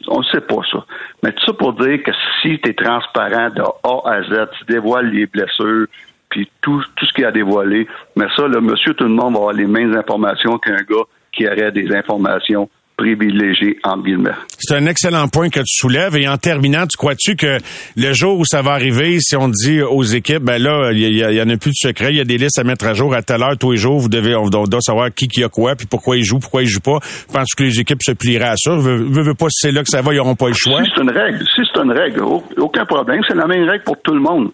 On ne sait pas ça. Mais tout ça pour dire que si tu es transparent de A à Z, tu dévoiles les blessures, puis tout, tout ce qu'il a dévoilé, mais ça, le monsieur, tout le monde va avoir les mêmes informations qu'un gars qui aurait des informations privilégiées, entre guillemets. C'est un excellent point que tu soulèves. Et en terminant, tu crois-tu que le jour où ça va arriver, si on dit aux équipes, ben là, il y, y en a plus de secret, il y a des listes à mettre à jour à telle heure, tous les jours, vous devez, on, doit savoir qui qui a quoi, puis pourquoi il joue, pourquoi il joue pas. Je pense que les équipes se plieraient à ça. Veux, veux, veux pas si c'est là que ça va, ils n'auront pas le choix. Si c'est une règle, si c'est une règle, au- aucun problème. C'est la même règle pour tout le monde.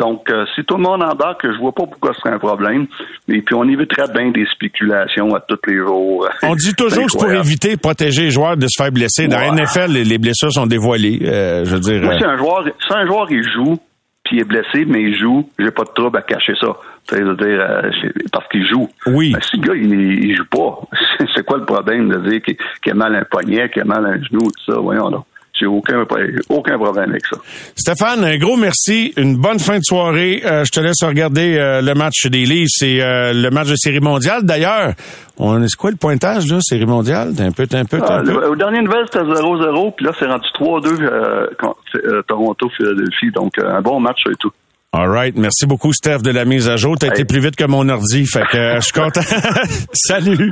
Donc, euh, si tout le monde embarque, je vois pas pourquoi ce serait un problème. Et puis, on éviterait bien des spéculations à tous les jours. On dit toujours que c'est pour éviter, protéger les joueurs de se faire blesser. Dans la. NFL, les, les blessures sont dévoilées. Euh, je veux dire. Moi, euh, si un joueur, si un joueur il joue, puis il est blessé, mais il joue, j'ai pas de trouble à cacher ça. Tu sais, je veux dire, euh, parce qu'il joue. Oui. Mais si le gars, il, il joue pas, c'est quoi le problème de dire qu'il a mal un poignet, qu'il a mal un genou, tout ça? Voyons donc. J'ai aucun, aucun problème avec ça. Stéphane, un gros merci. Une bonne fin de soirée. Euh, je te laisse regarder euh, le match des Leafs. C'est euh, le match de série mondiale. D'ailleurs, on est quoi le pointage, là, série mondiale? T'es un peu, t'es un peu, t'es un Ah, peu. le- au dernier nouvelle, c'était 0-0, puis là, c'est rendu 3-2 euh, contre, euh, Toronto-Philadelphie. Donc, euh, un bon match et tout. All right. Merci beaucoup, Steph, de la mise à jour. T'as été plus vite que mon ordi. Fait que euh, je suis content. Salut.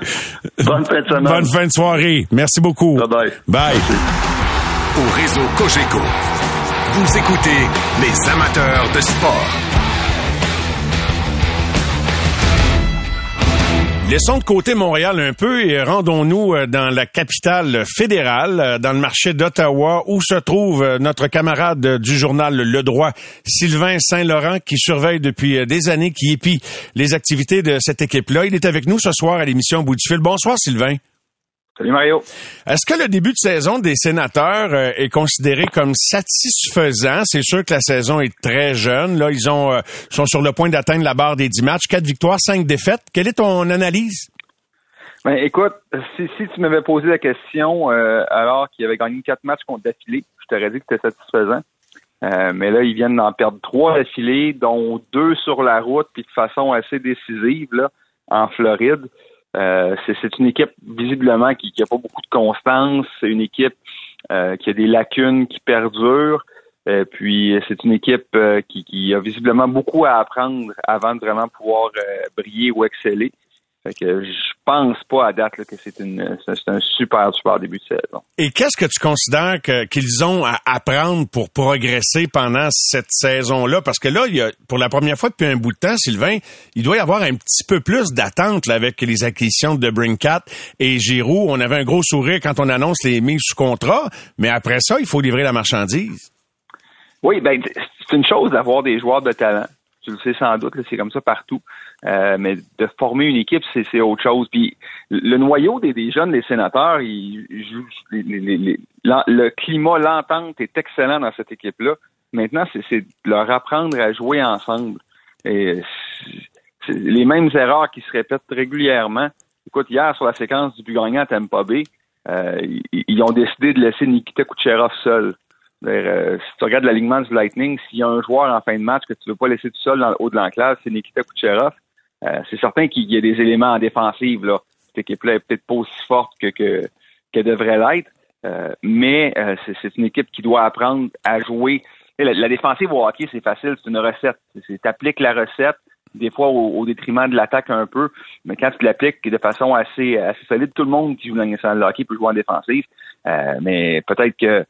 Bonne fin de semaine. Bonne fin de soirée. Merci beaucoup. Bye-bye. Bye. Au réseau Cogeco, vous écoutez les amateurs de sport. Laissons de côté Montréal un peu et rendons-nous euh, dans la capitale fédérale, euh, dans le marché d'Ottawa, où se trouve euh, notre camarade du journal Le Droit, Sylvain Saint-Laurent, qui surveille depuis des années, qui épie les activités de cette équipe-là. Il est avec nous ce soir à l'émission Bout du. Bonsoir, Sylvain. Salut Mario. Est-ce que le début de saison des sénateurs euh, est considéré comme satisfaisant? C'est sûr que la saison est très jeune. Là, ils ont euh, sont sur le point d'atteindre la barre des 10 matchs. Quatre victoires, cinq défaites. Quelle est ton analyse? Ben, écoute, si, si tu m'avais posé la question euh, alors qu'il avait gagné quatre matchs contre d'affilée, je t'aurais dit que c'était satisfaisant. Mais là, ils viennent d'en perdre trois d'affilée, dont deux sur la route, puis de façon assez décisive là, en Floride. Euh, c'est, une équipe visiblement qui n'a pas beaucoup de constance. C'est une équipe euh, qui a des lacunes qui perdurent. Euh, puis c'est une équipe euh, qui, qui a visiblement beaucoup à apprendre avant de vraiment pouvoir euh, briller ou exceller. Fait que je pense pas à date là, que c'est une c'est c'est un super super début de saison. Et qu'est-ce que tu considères que- qu'ils ont à apprendre pour progresser pendant cette saison-là? Parce que là, il y a, pour la première fois depuis un bout de temps, Sylvain, il doit y avoir un petit peu plus d'attente là, avec les acquisitions de Brinkat et Giroud. On avait un gros sourire quand on annonce les mises sous contrat, mais après ça, il faut livrer la marchandise. Oui, ben c'est une chose d'avoir des joueurs de talent. Tu le sais sans doute, là, c'est comme ça partout. Euh, mais de former une équipe, c'est, autre chose. Puis le noyau des, des jeunes, des sénateurs, ils, ils le climat, l'entente est excellent dans cette équipe-là. Maintenant, c'est, de leur apprendre à jouer ensemble. Et les mêmes erreurs qui se répètent régulièrement. Écoute, hier, sur la séquence du but gagnant à Tampa Bay, euh, ils, ont décidé de laisser Nikita Kucherov seul. Euh, si tu regardes l'alignement du Lightning, s'il y a un joueur en fin de match que tu veux pas laisser tout seul dans le haut de l'enclave, c'est Nikita Kucherov. Euh, c'est certain qu'il y a des éléments en défensive. Là. Cette équipe-là est peut-être pas aussi forte que, que qu'elle devrait l'être, euh, mais euh, c'est, une équipe qui doit apprendre à jouer. Tu La, défensive au hockey, c'est facile, c'est une recette. C'est, t'appliques la recette, des fois au, au détriment de l'attaque un peu, mais quand tu l'appliques de façon assez, assez solide, tout le monde qui joue dans le hockey peut jouer en défensive. Euh, mais peut-être que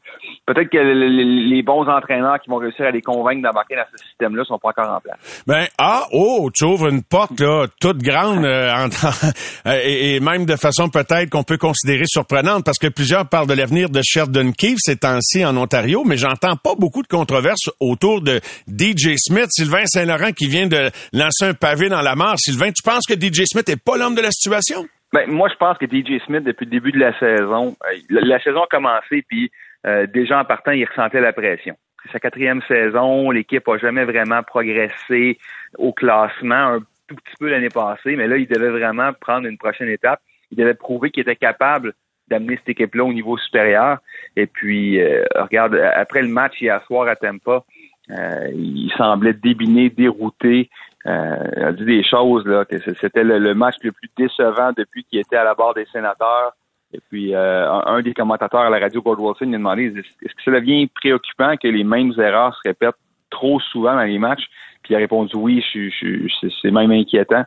peut-être que le- le- les bons entraîneurs qui vont réussir à les convaincre d'embarquer dans ce système-là sont pas encore en place. Ben ah oh, tu ouvres une porte là toute grande euh, et, et même de façon peut-être qu'on peut considérer surprenante parce que plusieurs parlent de l'avenir de Sheldon Keefe ces temps-ci en Ontario, mais j'entends pas beaucoup de controverses autour de DJ Smith, Sylvain Saint-Laurent qui vient de lancer un pavé dans la mare. Sylvain, tu penses que DJ Smith est pas l'homme de la situation? Ben, moi, je pense que DJ Smith, depuis le début de la saison, euh, la, saison a commencé, puis euh, déjà en partant, il ressentait la pression. C'est sa quatrième saison, l'équipe a jamais vraiment progressé au classement, un tout petit peu l'année passée, mais là, il devait vraiment prendre une prochaine étape. Il devait prouver qu'il était capable d'amener cette équipe-là au niveau supérieur. Et puis, euh, regarde, après le match hier soir à Tampa, euh, il semblait débiné, dérouté. Euh, il a dit des choses là que c'était le, le match le plus décevant depuis qu'il était à la barre des sénateurs. Et puis euh, un, un des commentateurs à la radio, Gord Wilson, il a demandé est-ce que ça devient préoccupant que les mêmes erreurs se répètent trop souvent dans les matchs? Puis il a répondu oui, je, je, je- c'est même inquiétant.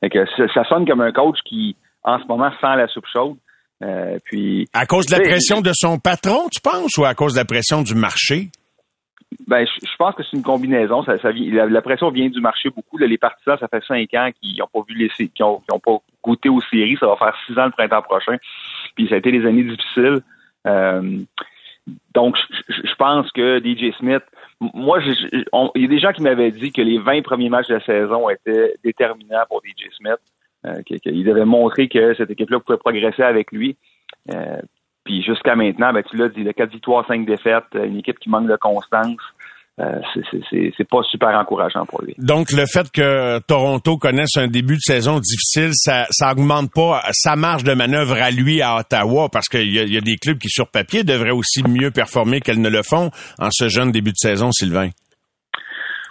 Fait que ça, ça sonne comme un coach qui en ce moment sent la soupe chaude. Euh, puis À cause de la pression de son patron, tu penses, ou à cause de la pression du marché? Ben, je, pense que c'est une combinaison. Ça, ça la, la pression vient du marché beaucoup. Là, les partisans, ça fait cinq ans qu'ils n'ont pas vu les qu'ils ont, ont pas goûté aux séries. Ça va faire six ans le printemps prochain. Puis ça a été des années difficiles. Euh, donc, je, pense que DJ Smith, moi, il y a des gens qui m'avaient dit que les 20 premiers matchs de la saison étaient déterminants pour DJ Smith. Euh, qu'il devait montrer que cette équipe-là pouvait progresser avec lui. Euh, puis jusqu'à maintenant, ben, tu l'as dit, 4 victoires, 5 défaites, euh, une équipe qui manque de constance. euh, c'est pas super encourageant pour lui. Donc, le fait que Toronto connaisse un début de saison difficile, ça, ça augmente pas sa marge de manœuvre à lui à Ottawa, parce qu'il y, y, a des clubs qui, sur papier, devraient aussi mieux performer qu'elles ne le font en ce jeune début de saison, Sylvain.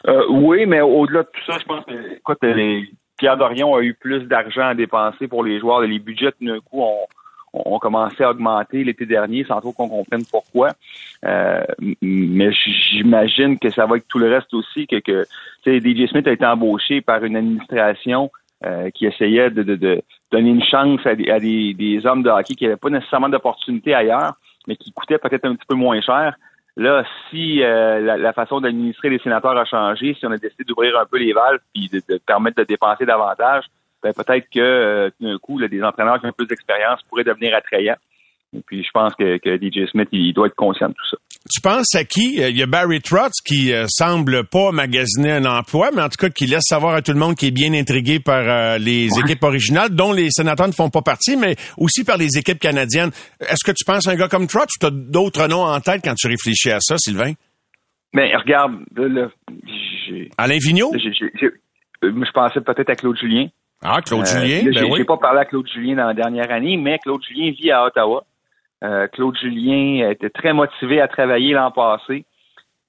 Euh, oui, mais au-delà de tout ça, je pense que, écoute, les, Pierre Dorion a eu plus d'argent à dépenser pour les joueurs. Les budgets, d'un coup, ont, ont commencé à augmenter l'été dernier sans trop qu'on comprenne pourquoi. Euh, mais j'imagine que ça va avec tout le reste aussi, que, que DJ Smith a été embauché par une administration euh, qui essayait de, de, donner une chance à, des, à des, hommes de hockey qui n'avaient pas nécessairement d'opportunité ailleurs, mais qui coûtaient peut-être un petit peu moins cher. Là, si euh, la, façon d'administrer les sénateurs a changé, si on a décidé d'ouvrir un peu les valves puis de, de permettre de dépenser davantage, ben peut-être que euh, d'un coup, là, des entraîneurs qui ont plus d'expérience pourraient devenir attrayants. Et puis, je pense que, que DJ Smith, il doit être conscient de tout ça. Tu penses à qui? Il y a Barry Trotz qui euh, semble pas magasiner un emploi, mais en tout cas qui laisse savoir à tout le monde qu'il est bien intrigué par euh, les équipes originales, dont les sénateurs ne font pas partie, mais aussi par les équipes canadiennes. Est-ce que tu penses à un gars comme Trotz ou tu as d'autres noms en tête quand tu réfléchis à ça, Sylvain? Mais regarde, là, Alain Vigneault? je pensais peut-être à Claude Julien. Ah, Claude euh, Julien, ben oui. J'ai pas parlé à Claude Julien dans la dernière année, mais Claude Julien vit à Ottawa. Euh, Claude Julien était très motivé à travailler l'an passé,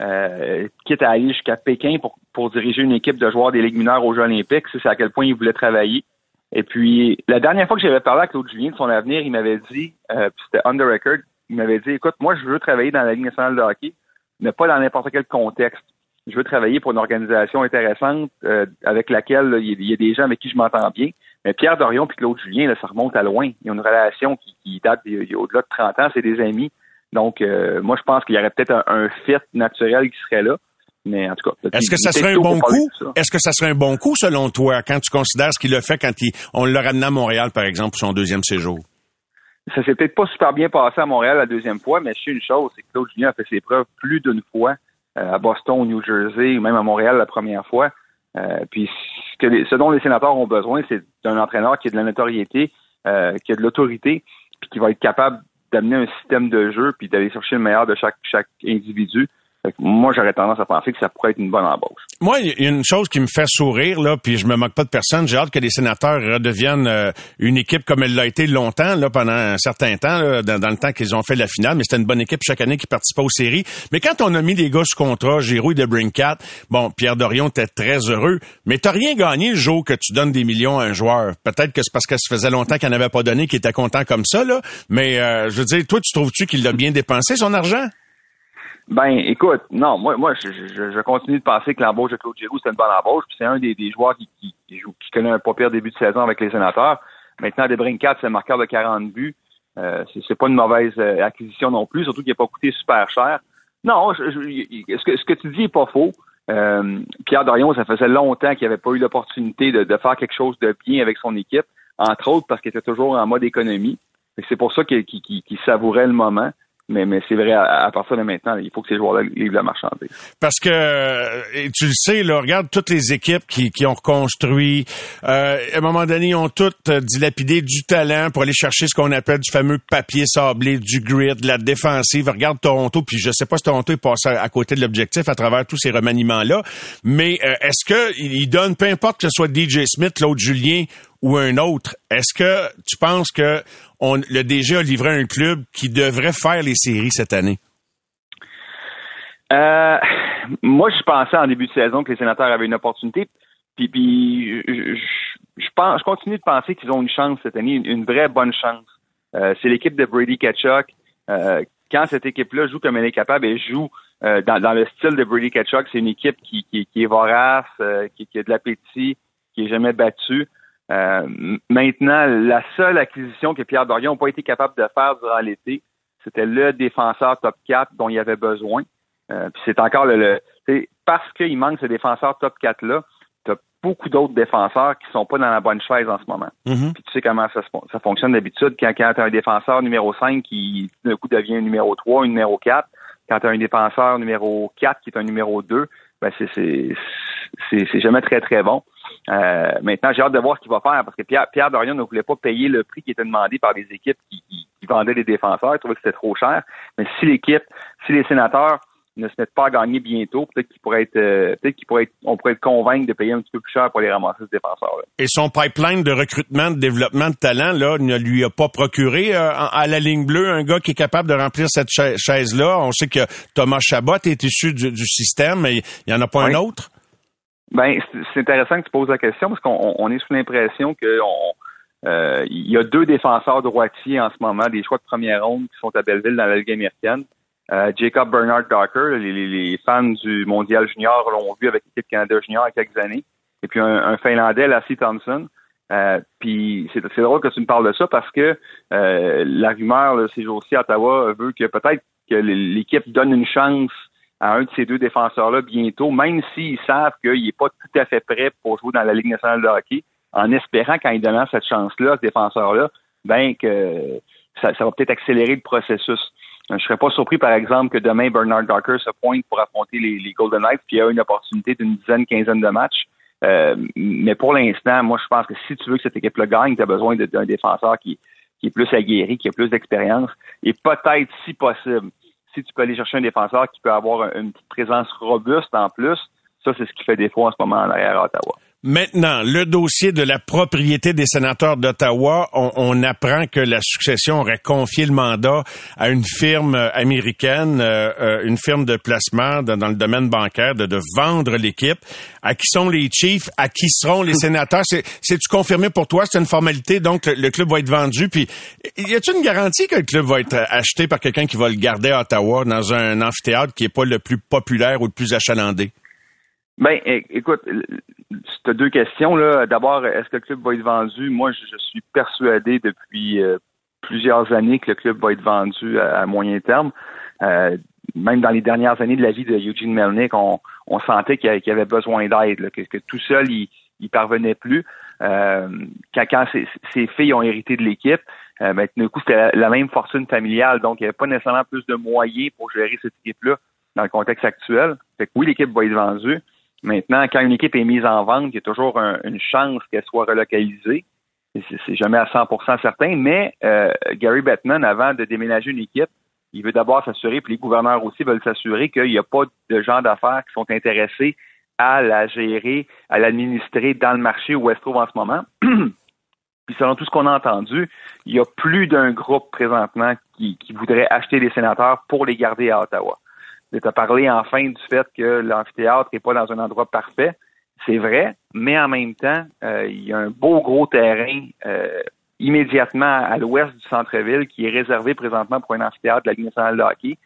euh, quitte à aller jusqu'à Pékin pour, pour diriger une équipe de joueurs des Ligues mineures aux Jeux olympiques. C'est à quel point il voulait travailler. Et puis, la dernière fois que j'avais parlé à Claude Julien de son avenir, il m'avait dit, euh, c'était on the record, il m'avait dit, écoute, moi, je veux travailler dans la Ligue nationale de hockey, mais pas dans n'importe quel contexte je veux travailler pour une organisation intéressante euh, avec laquelle il y, a des gens avec qui je m'entends bien. Mais Pierre Dorion et Claude Julien, là, ça remonte à loin. Il y a une relation qui, date au-delà de 30 ans, c'est des amis. Donc, euh, moi, je pense qu'il y aurait peut-être un, fit naturel qui serait là. Mais en tout cas, est-ce que ça serait un bon coup? Est-ce que ça serait un bon coup selon toi quand tu considères ce qu'il a fait quand il, on l'a ramené à Montréal, par exemple, pour son deuxième séjour? Ça s'est peut-être pas super bien passé à Montréal la deuxième fois, mais je sais une chose, c'est que Claude Julien a fait ses preuves plus d'une fois à Boston, au New Jersey, même à Montréal la première fois. Euh, puis ce, que ce dont les sénateurs ont besoin, c'est d'un entraîneur qui a de la notoriété, euh, qui a de l'autorité, puis qui va être capable d'amener un système de jeu, puis d'aller chercher le meilleur de chaque chaque individu moi, j'aurais tendance à penser que ça pourrait être une bonne embauche. Moi, il y a une chose qui me fait sourire, là, puis je me moque pas de personne. J'ai hâte que les sénateurs redeviennent euh, une équipe comme elle l'a été longtemps, là, pendant un certain temps, dans, le temps qu'ils ont fait la finale. Mais c'était une bonne équipe chaque année qui participait aux séries. Mais quand on a mis des gars sous contrat, Giroud et de Brinkat, bon, Pierre Dorion était très heureux. Mais t'as rien gagné le jour que tu donnes des millions à un joueur. Peut-être que c'est parce que ça faisait longtemps qu'il n'avait pas donné, qu'il était content comme ça, là. Mais euh, je veux dire, toi, tu trouves-tu qu'il a bien dépensé son argent? Ben, écoute, non, moi, moi, je, je, continue de penser que l'embauche de Claude Giroux, c'est une bonne embauche. Puis c'est un des, des joueurs qui, qui, qui, qui connaît un pas pire début de saison avec les sénateurs. Maintenant, Debrincat, c'est un marqueur de 40 buts. Euh, c'est pas une mauvaise euh, acquisition non plus, surtout qu'il n'a pas coûté super cher. Non, je, ce, que, ce que tu dis est pas faux. Euh, Pierre Dorion, ça faisait longtemps qu'il n'avait pas eu l'opportunité de, de, faire quelque chose de bien avec son équipe, entre autres parce qu'il était toujours en mode économie. C'est pour ça qu'il savourait le moment. Mais, mais c'est vrai, à, partir de maintenant, il faut que ces joueurs-là livrent la marchandise. Parce que, euh, tu le sais, là, regarde toutes les équipes qui, qui ont reconstruit. Euh, à un moment donné, ils ont toutes dilapidé du talent pour aller chercher ce qu'on appelle du fameux papier sablé, du grid, de la défensive. Regarde Toronto, puis je sais pas si Toronto est passé à, côté de l'objectif à travers tous ces remaniements-là. Mais euh, est-ce qu'ils donnent, peu importe que ce soit DJ Smith, Claude Julien ou un autre, est-ce que tu penses que on, le DG a livré un club qui devrait faire les séries cette année? Euh, moi, je pensais en début de saison que les sénateurs avaient une opportunité. Puis, je, pense, je continue de penser qu'ils ont une chance cette année, une, vraie bonne chance. Euh, c'est l'équipe de Brady Ketchuk. Euh, quand cette équipe-là joue comme elle est capable, elle joue dans, le style de Brady Ketchuk. C'est une équipe qui, qui, est vorace, qui, qui, a de l'appétit, qui est jamais battue. Euh, maintenant, la seule acquisition que Pierre Dorion n'a pas été capable de faire durant l'été, c'était le défenseur top 4 dont il avait besoin. Euh, puis c'est encore le, parce qu'il manque ce défenseur top 4 là, tu as beaucoup d'autres défenseurs qui sont pas dans la bonne chaise en ce moment. Mm-hmm. Puis tu sais comment ça, ça fonctionne d'habitude quand, quand tu as un défenseur numéro 5 qui d'un coup devient un numéro 3, un numéro 4, quand tu as un défenseur numéro 4 qui est un numéro 2, ben c'est c'est jamais très très bon. Euh, maintenant, j'ai hâte de voir ce qu'il va faire parce que Pierre, Pierre Dorion ne voulait pas payer le prix qui était demandé par les équipes qui, qui, vendaient les défenseurs. Il trouvait que c'était trop cher. Mais si l'équipe, si les sénateurs ne se mettent pas à gagner bientôt, peut-être qu'il pourrait être, euh, peut-être qu'il pourrait être, on pourrait être convaincre de payer un petit peu plus cher pour les ramasser ce défenseur-là. Et son pipeline de recrutement, de développement de talent, là, ne lui a pas procuré euh, à la ligne bleue un gars qui est capable de remplir cette chaise-là. On sait que Thomas Chabot est issu du, système, mais il n'y en a pas un autre? Ben, c'est intéressant que tu poses la question parce qu'on est sous l'impression que euh, il y a deux défenseurs droitiers en ce moment, des choix de première ronde qui sont à Belleville dans la Ligue américaine. Euh, Jacob Bernard Docker, les, fans du Mondial Junior l'ont vu avec l'équipe Canada Junior il y a quelques années. Et puis un, Finlandais, Lassie Thompson. Euh, puis c'est drôle que tu me parles de ça parce que euh, la rumeur là, ces jours-ci à Ottawa veut que peut-être que l'équipe donne une chance à un de ces deux défenseurs-là bientôt, même s'ils savent qu'il n'est pas tout à fait prêt pour jouer dans la Ligue nationale de hockey, en espérant quand il donne cette chance-là, ce défenseur-là, ben que ça va peut-être accélérer le processus. Je serais pas surpris, par exemple, que demain Bernard Docker se pointe pour affronter les, Golden Knights, puis il y a une opportunité d'une dizaine, quinzaine de matchs. Euh, mais pour l'instant, moi, je pense que si tu veux que cette équipe-là gagne, tu as besoin d'un défenseur qui, qui est plus aguerri, qui a plus d'expérience. Et peut-être, si possible, si tu peux aller chercher un défenseur qui peut avoir une petite présence robuste en plus, ça, c'est ce qui fait défaut en ce moment en arrière à Ottawa. Maintenant, le dossier de la propriété des sénateurs d'Ottawa, on, apprend que la succession aurait confié le mandat à une firme américaine, euh, euh, une firme de placement dans le domaine bancaire, de, vendre l'équipe. À qui sont les Chiefs? À qui seront les sénateurs? C'est-tu confirmé pour toi? C'est une formalité, donc le, club va être vendu. Puis, y a-t-il une garantie que le club va être acheté par quelqu'un qui va le garder à Ottawa dans un amphithéâtre qui est pas le plus populaire ou le plus achalandé? Ben, écoute, c'est deux questions. là. D'abord, est-ce que le club va être vendu? Moi, je, suis persuadé depuis euh, plusieurs années que le club va être vendu à, moyen terme. Euh, même dans les dernières années de la vie de Eugene Melnick, on, sentait qu'il avait besoin d'aide, que, tout seul, il, il parvenait plus. Euh, quand, ses, filles ont hérité de l'équipe, ben, tout coup, c'était la, même fortune familiale, donc il n'y avait pas nécessairement plus de moyens pour gérer cette équipe-là dans le contexte actuel. Fait que oui, l'équipe va être vendue. Maintenant, quand une équipe est mise en vente, il y a toujours une chance qu'elle soit relocalisée. C'est jamais à 100% certain, mais euh, Gary Bettman, avant de déménager une équipe, il veut d'abord s'assurer, puis les gouverneurs aussi veulent s'assurer qu'il n'y a pas de gens d'affaires qui sont intéressés à la gérer, à l'administrer dans le marché où elle se trouve en ce moment. puis selon tout ce qu'on a entendu, il y a plus d'un groupe présentement qui, qui voudrait acheter des sénateurs pour les garder à Ottawa. Tu as parlé enfin du fait que l'amphithéâtre n'est pas dans un endroit parfait. C'est vrai, mais en même temps, euh, il y a un beau gros terrain euh, immédiatement à l'ouest du centre-ville qui est réservé présentement pour un amphithéâtre de la Ligue nationale de hockey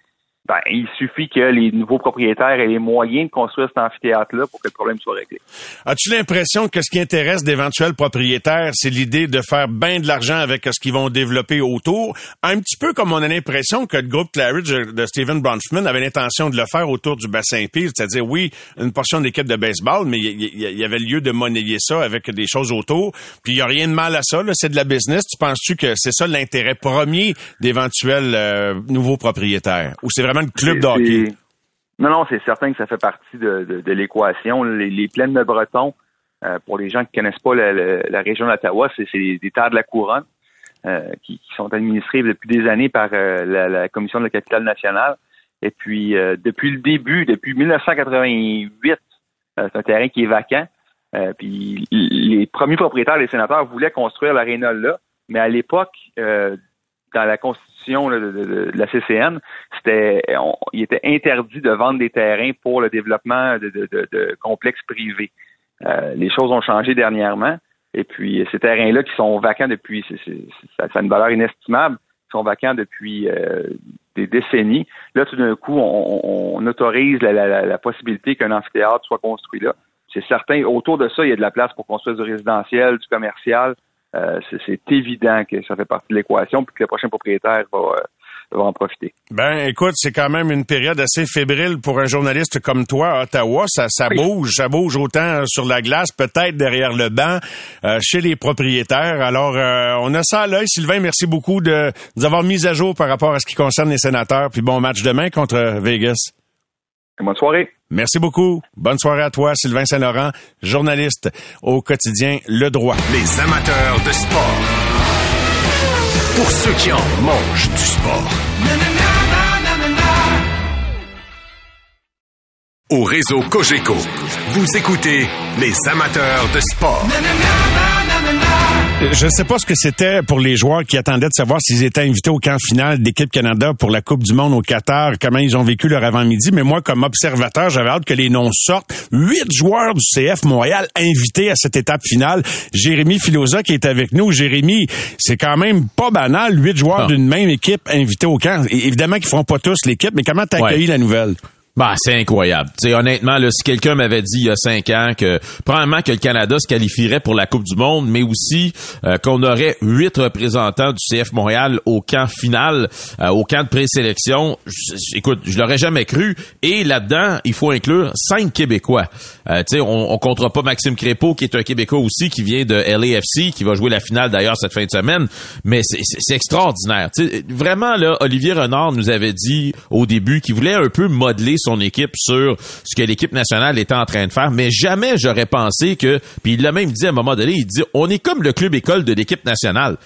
ben, il suffit que les nouveaux propriétaires aient les moyens de construire cet amphithéâtre-là pour que le problème soit réglé. As-tu l'impression que ce qui intéresse d'éventuels propriétaires, c'est l'idée de faire bien de l'argent avec ce qu'ils vont développer autour? Un petit peu comme on a l'impression que le groupe Claridge de Steven Bronfman avait l'intention de le faire autour du bassin Peel, c'est-à-dire, oui, une portion d'équipe de baseball, mais il y, avait lieu de monnayer ça avec des choses autour. Puis il n'y a rien de mal à ça, c'est de la business. Tu penses-tu que c'est ça l'intérêt premier d'éventuels euh, nouveaux propriétaires? Ou c'est vraiment club d'hockey. Non, non, c'est certain que ça fait partie de, l'équation. Les, plaines de Breton, euh, pour les gens qui ne connaissent pas la, région d'Ottawa, c'est des terres de la couronne euh, qui, sont administrées depuis des années par euh, la, Commission de la capitale nationale. Et puis, depuis le début, depuis 1988, c'est un terrain qui est vacant. puis les premiers propriétaires, les sénateurs, voulaient construire l'aréna là, mais à l'époque, dans la constitution de, la CCN, c'était, il était interdit de vendre des terrains pour le développement de, complexes privés. Euh, les choses ont changé dernièrement, et puis ces terrains-là qui sont vacants depuis, ça, a une valeur inestimable, qui sont vacants depuis euh, des décennies. Là, tout d'un coup, on, autorise la, possibilité qu'un amphithéâtre soit construit là. C'est certain, autour de ça, il y a de la place pour construire du résidentiel, du commercial, euh, c'est évident que ça fait partie de l'équation puis que le prochain propriétaire va, euh, en profiter. Ben, écoute, c'est quand même une période assez fébrile pour un journaliste comme toi à Ottawa. Ça, ça bouge, ça bouge autant sur la glace, peut-être derrière le banc, euh, chez les propriétaires. Alors, on a ça à l'œil. Sylvain, merci beaucoup de nous avoir mis à jour par rapport à ce qui concerne les sénateurs. Puis bon match demain contre Vegas. Bonne soirée. Merci beaucoup. Bonne soirée à toi, Sylvain Saint-Laurent, journaliste au quotidien Le Droit. Les amateurs de sport. Pour ceux qui en mangent du sport. au réseau Cogeco. Vous écoutez les amateurs de sport. Je ne sais pas ce que c'était pour les joueurs qui attendaient de savoir s'ils étaient invités au camp final d'équipe Canada pour la Coupe du Monde au Qatar, comment ils ont vécu leur avant-midi. Mais moi, comme observateur, j'avais hâte que les noms sortent. Huit joueurs du CF Montréal invités à cette étape finale. Jérémy Filosa qui est avec nous. Jérémy, c'est quand même pas banal, huit joueurs Ah. d'une même équipe invités au camp. Et évidemment qu'ils feront pas tous l'équipe, mais comment t'as Ouais. accueilli la nouvelle? Bah, c'est incroyable. Tu sais, honnêtement, là, si quelqu'un m'avait dit il y a cinq ans que probablement que le Canada se qualifierait pour la Coupe du Monde, mais aussi euh, qu'on aurait huit représentants du CF Montréal au camp final, euh, au camp de présélection, écoute, je l'aurais jamais cru. Et là-dedans, il faut inclure cinq Québécois. Euh, tu sais, on, on comptera pas Maxime Crépeau, qui est un Québécois aussi, qui vient de LAFC, qui va jouer la finale d'ailleurs cette fin de semaine. Mais c'est- extraordinaire. Tu sais, vraiment, là, Olivier Renard nous avait dit au début qu'il voulait un peu modeler équipe sur ce que l'équipe nationale était en train de faire, mais jamais j'aurais pensé que, puis il l'a même dit à un moment donné, il dit, on est comme le club école de l'équipe nationale.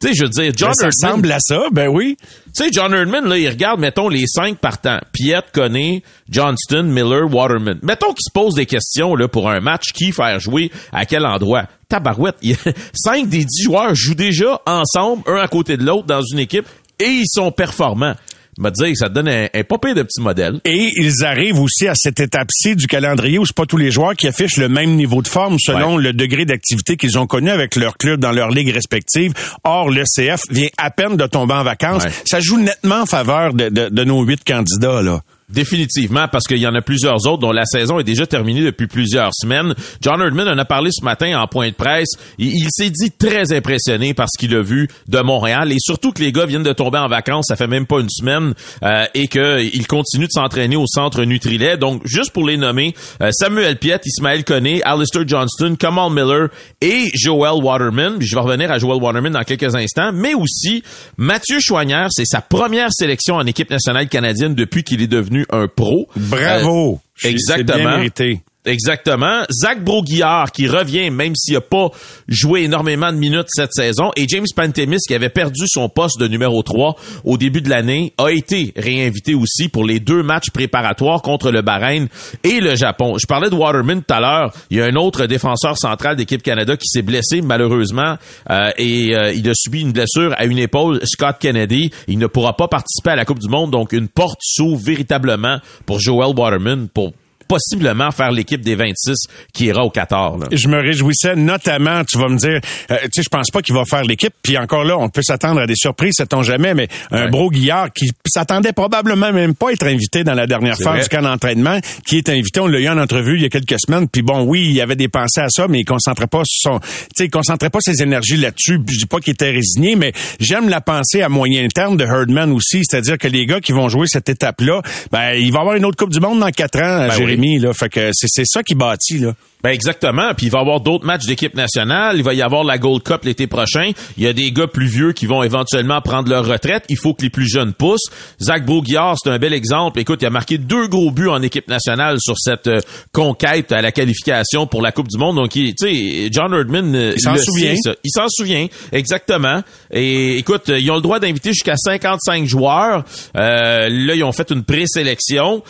Tu sais, je veux dire, John Ben, ça ressemble à ça, ben oui. tu sais, John Herdman, là, il regarde, mettons, les cinq partants. Piette, Conné, Johnston, Miller, Waterman. Mettons qu'il se pose des questions, là, pour un match, qui faire jouer, à quel endroit? Tabarouette, il cinq des dix joueurs jouent déjà ensemble, un à côté de l'autre, dans une équipe, et ils sont performants. Me dire que ça te donne un, un pire de petit modèle. Et ils arrivent aussi à cette étape-ci du calendrier où c'est pas tous les joueurs qui affichent le même niveau de forme selon le degré d'activité qu'ils ont connu avec leur club dans leur ligue respective. Or, le CF vient à peine de tomber en vacances. Ouais. Ça joue nettement en faveur de, de- de nos huit candidats, là. Définitivement, parce qu'il y en a plusieurs autres dont la saison est déjà terminée depuis plusieurs semaines. John Herdman en a parlé ce matin en point de presse. Il, s'est dit très impressionné par ce qu'il a vu de Montréal et surtout que les gars viennent de tomber en vacances, ça fait même pas une semaine, euh, et qu'ils continuent de s'entraîner au centre Nutrilet. Donc, juste pour les nommer, euh, Samuel Piet, Ismaël Koné, Alistair Johnston, Kamal Miller et Joel Waterman. Je vais revenir à Joel Waterman dans quelques instants, mais aussi Mathieu Chouanière, c'est sa première sélection en équipe nationale canadienne depuis qu'il est devenu un pro. Bravo! Euh, exactement. C'est bien mérité. Exactement. Zach Broguillard qui revient même s'il a pas joué énormément de minutes cette saison et James Pantemis qui avait perdu son poste de numéro 3 au début de l'année a été réinvité aussi pour les deux matchs préparatoires contre le Bahreïn et le Japon. Je parlais de Waterman tout à l'heure. Il y a un autre défenseur central d'équipe Canada qui s'est blessé malheureusement euh, et euh, il a subi une blessure à une épaule. Scott Kennedy, il ne pourra pas participer à la Coupe du Monde donc une porte s'ouvre véritablement pour Joel Waterman pour possiblement faire l'équipe des 26 qui ira au Qatar. Là. Je me réjouissais notamment, tu vas me dire, euh, tu sais, je pense pas qu'il va faire l'équipe. Puis encore là, on peut s'attendre à des surprises, sait-on jamais, mais un Ouais. Bro Guillard qui s'attendait probablement même pas à être invité dans la dernière phase vrai. du camp d'entraînement, qui est invité, on l'a eu en entrevue il y a quelques semaines. Puis bon, oui, il avait des pensées à ça, mais il concentrait pas son, tu sais, il concentrait pas ses énergies là-dessus. Je dis pas qu'il était résigné, mais j'aime la pensée à moyen terme de Herdman aussi, c'est-à-dire que les gars qui vont jouer cette étape-là, ben il va y avoir une autre Coupe du Monde dans quatre ans, Ben Jérémy. Là, fait que c'est ça qui bâtit là. Ben exactement. Puis il va y avoir d'autres matchs d'équipe nationale. Il va y avoir la Gold Cup l'été prochain. Il y a des gars plus vieux qui vont éventuellement prendre leur retraite. Il faut que les plus jeunes poussent. Zach Broguillard, c'est un bel exemple. Écoute, il a marqué deux gros buts en équipe nationale sur cette euh, conquête à la qualification pour la Coupe du Monde. Donc, tu sais, John Herdman, euh, Il s'en souvient. sait. Il s'en souvient, exactement. Et écoute, ils ont le droit d'inviter jusqu'à 55 joueurs. Euh, là, ils ont fait une présélection.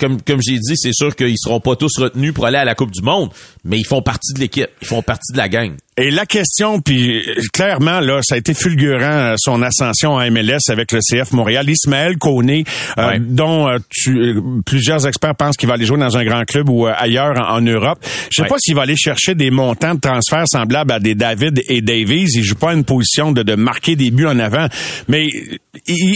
Comme, comme j'ai dit, c'est sûr qu'ils seront pas tous retenus pour aller à la Coupe du Monde, mais ils font partie de l'équipe. Ils font partie de la gang. Et la question, puis clairement, là, ça a été fulgurant, euh, son ascension à MLS avec le CF Montréal. Ismaël Koné, euh, Ouais. dont euh, tu- euh, plusieurs experts pensent qu'il va aller jouer dans un grand club ou ailleurs en, en Europe. Je sais Ouais. pas s'il va aller chercher des montants de transfert semblables à des David et Davies. Il joue pas une position de, de marquer des buts en avant, mais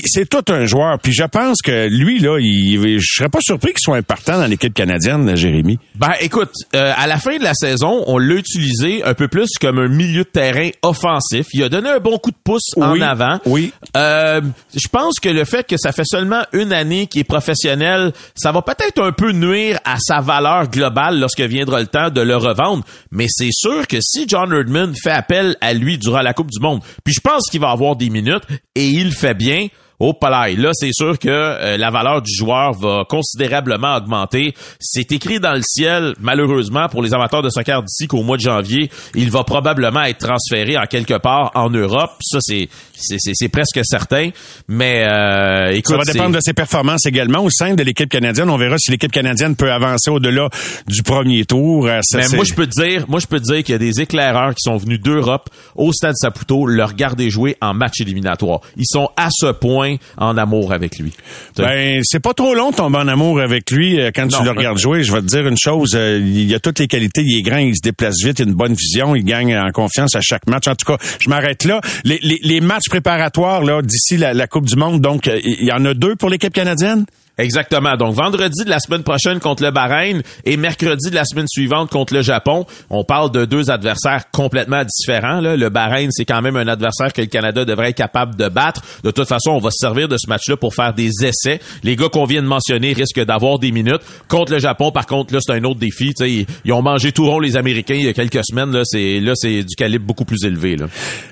c'est tout un joueur. Puis je pense que lui, là, il, je serais pas surpris qu'il soit important dans l'équipe canadienne, Jérémy. Ben écoute, à la fin de la saison, on l'a utilisé un peu plus comme un milieu de terrain offensif. Il a donné un bon coup de pouce en avant. oui. Euh, je pense que le fait que ça fait seulement une année qu'il est professionnel, ça va peut-être un peu nuire à sa valeur globale lorsque viendra le temps de le revendre. Mais c'est sûr que si John Herdman fait appel à lui durant la Coupe du Monde, puis je pense qu'il va avoir des minutes et il le fait bien, Au palais, là, c'est sûr que euh, la valeur du joueur va considérablement augmenter. C'est écrit dans le ciel, malheureusement, pour les amateurs de soccer d'ici qu'au mois de janvier, il va probablement être transféré en quelque part en Europe. Ça, c'est c'est presque certain. Mais euh, écoute, ça va dépendre de ses performances également au sein de l'équipe canadienne. On verra si l'équipe canadienne peut avancer au-delà du premier tour. Euh, mais moi, je peux te dire, moi, je peux te dire qu'il y a des éclaireurs qui sont venus d'Europe au Stade Saputo, le regarder jouer en match éliminatoire. Ils sont à ce point en amour avec lui. Ben, c'est pas trop long de tomber en amour avec lui euh, quand tu le regardes jouer. Je vais te dire une chose, euh, il a toutes les qualités, il est grand, il se déplace vite, il a une bonne vision, il gagne en confiance à chaque match. En tout cas, je m'arrête là. Les, les, les, matchs préparatoires là d'ici la, la Coupe du Monde, donc euh, il y en a deux pour l'équipe canadienne? Exactement. Donc vendredi de la semaine prochaine contre le Bahreïn et mercredi de la semaine suivante contre le Japon. On parle de deux adversaires complètement différents. Là. Le Bahreïn, c'est quand même un adversaire que le Canada devrait être capable de battre. De toute façon, on va se servir de ce match-là pour faire des essais. Les gars qu'on vient de mentionner risquent d'avoir des minutes. Contre le Japon, par contre, là, c'est un autre défi. ils, ils, ont mangé tout rond les Américains il y a quelques semaines. Là, c'est là, c'est du calibre beaucoup plus élevé. Là.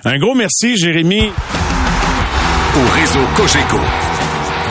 Un gros merci, Jérémy. Au réseau Cogeco.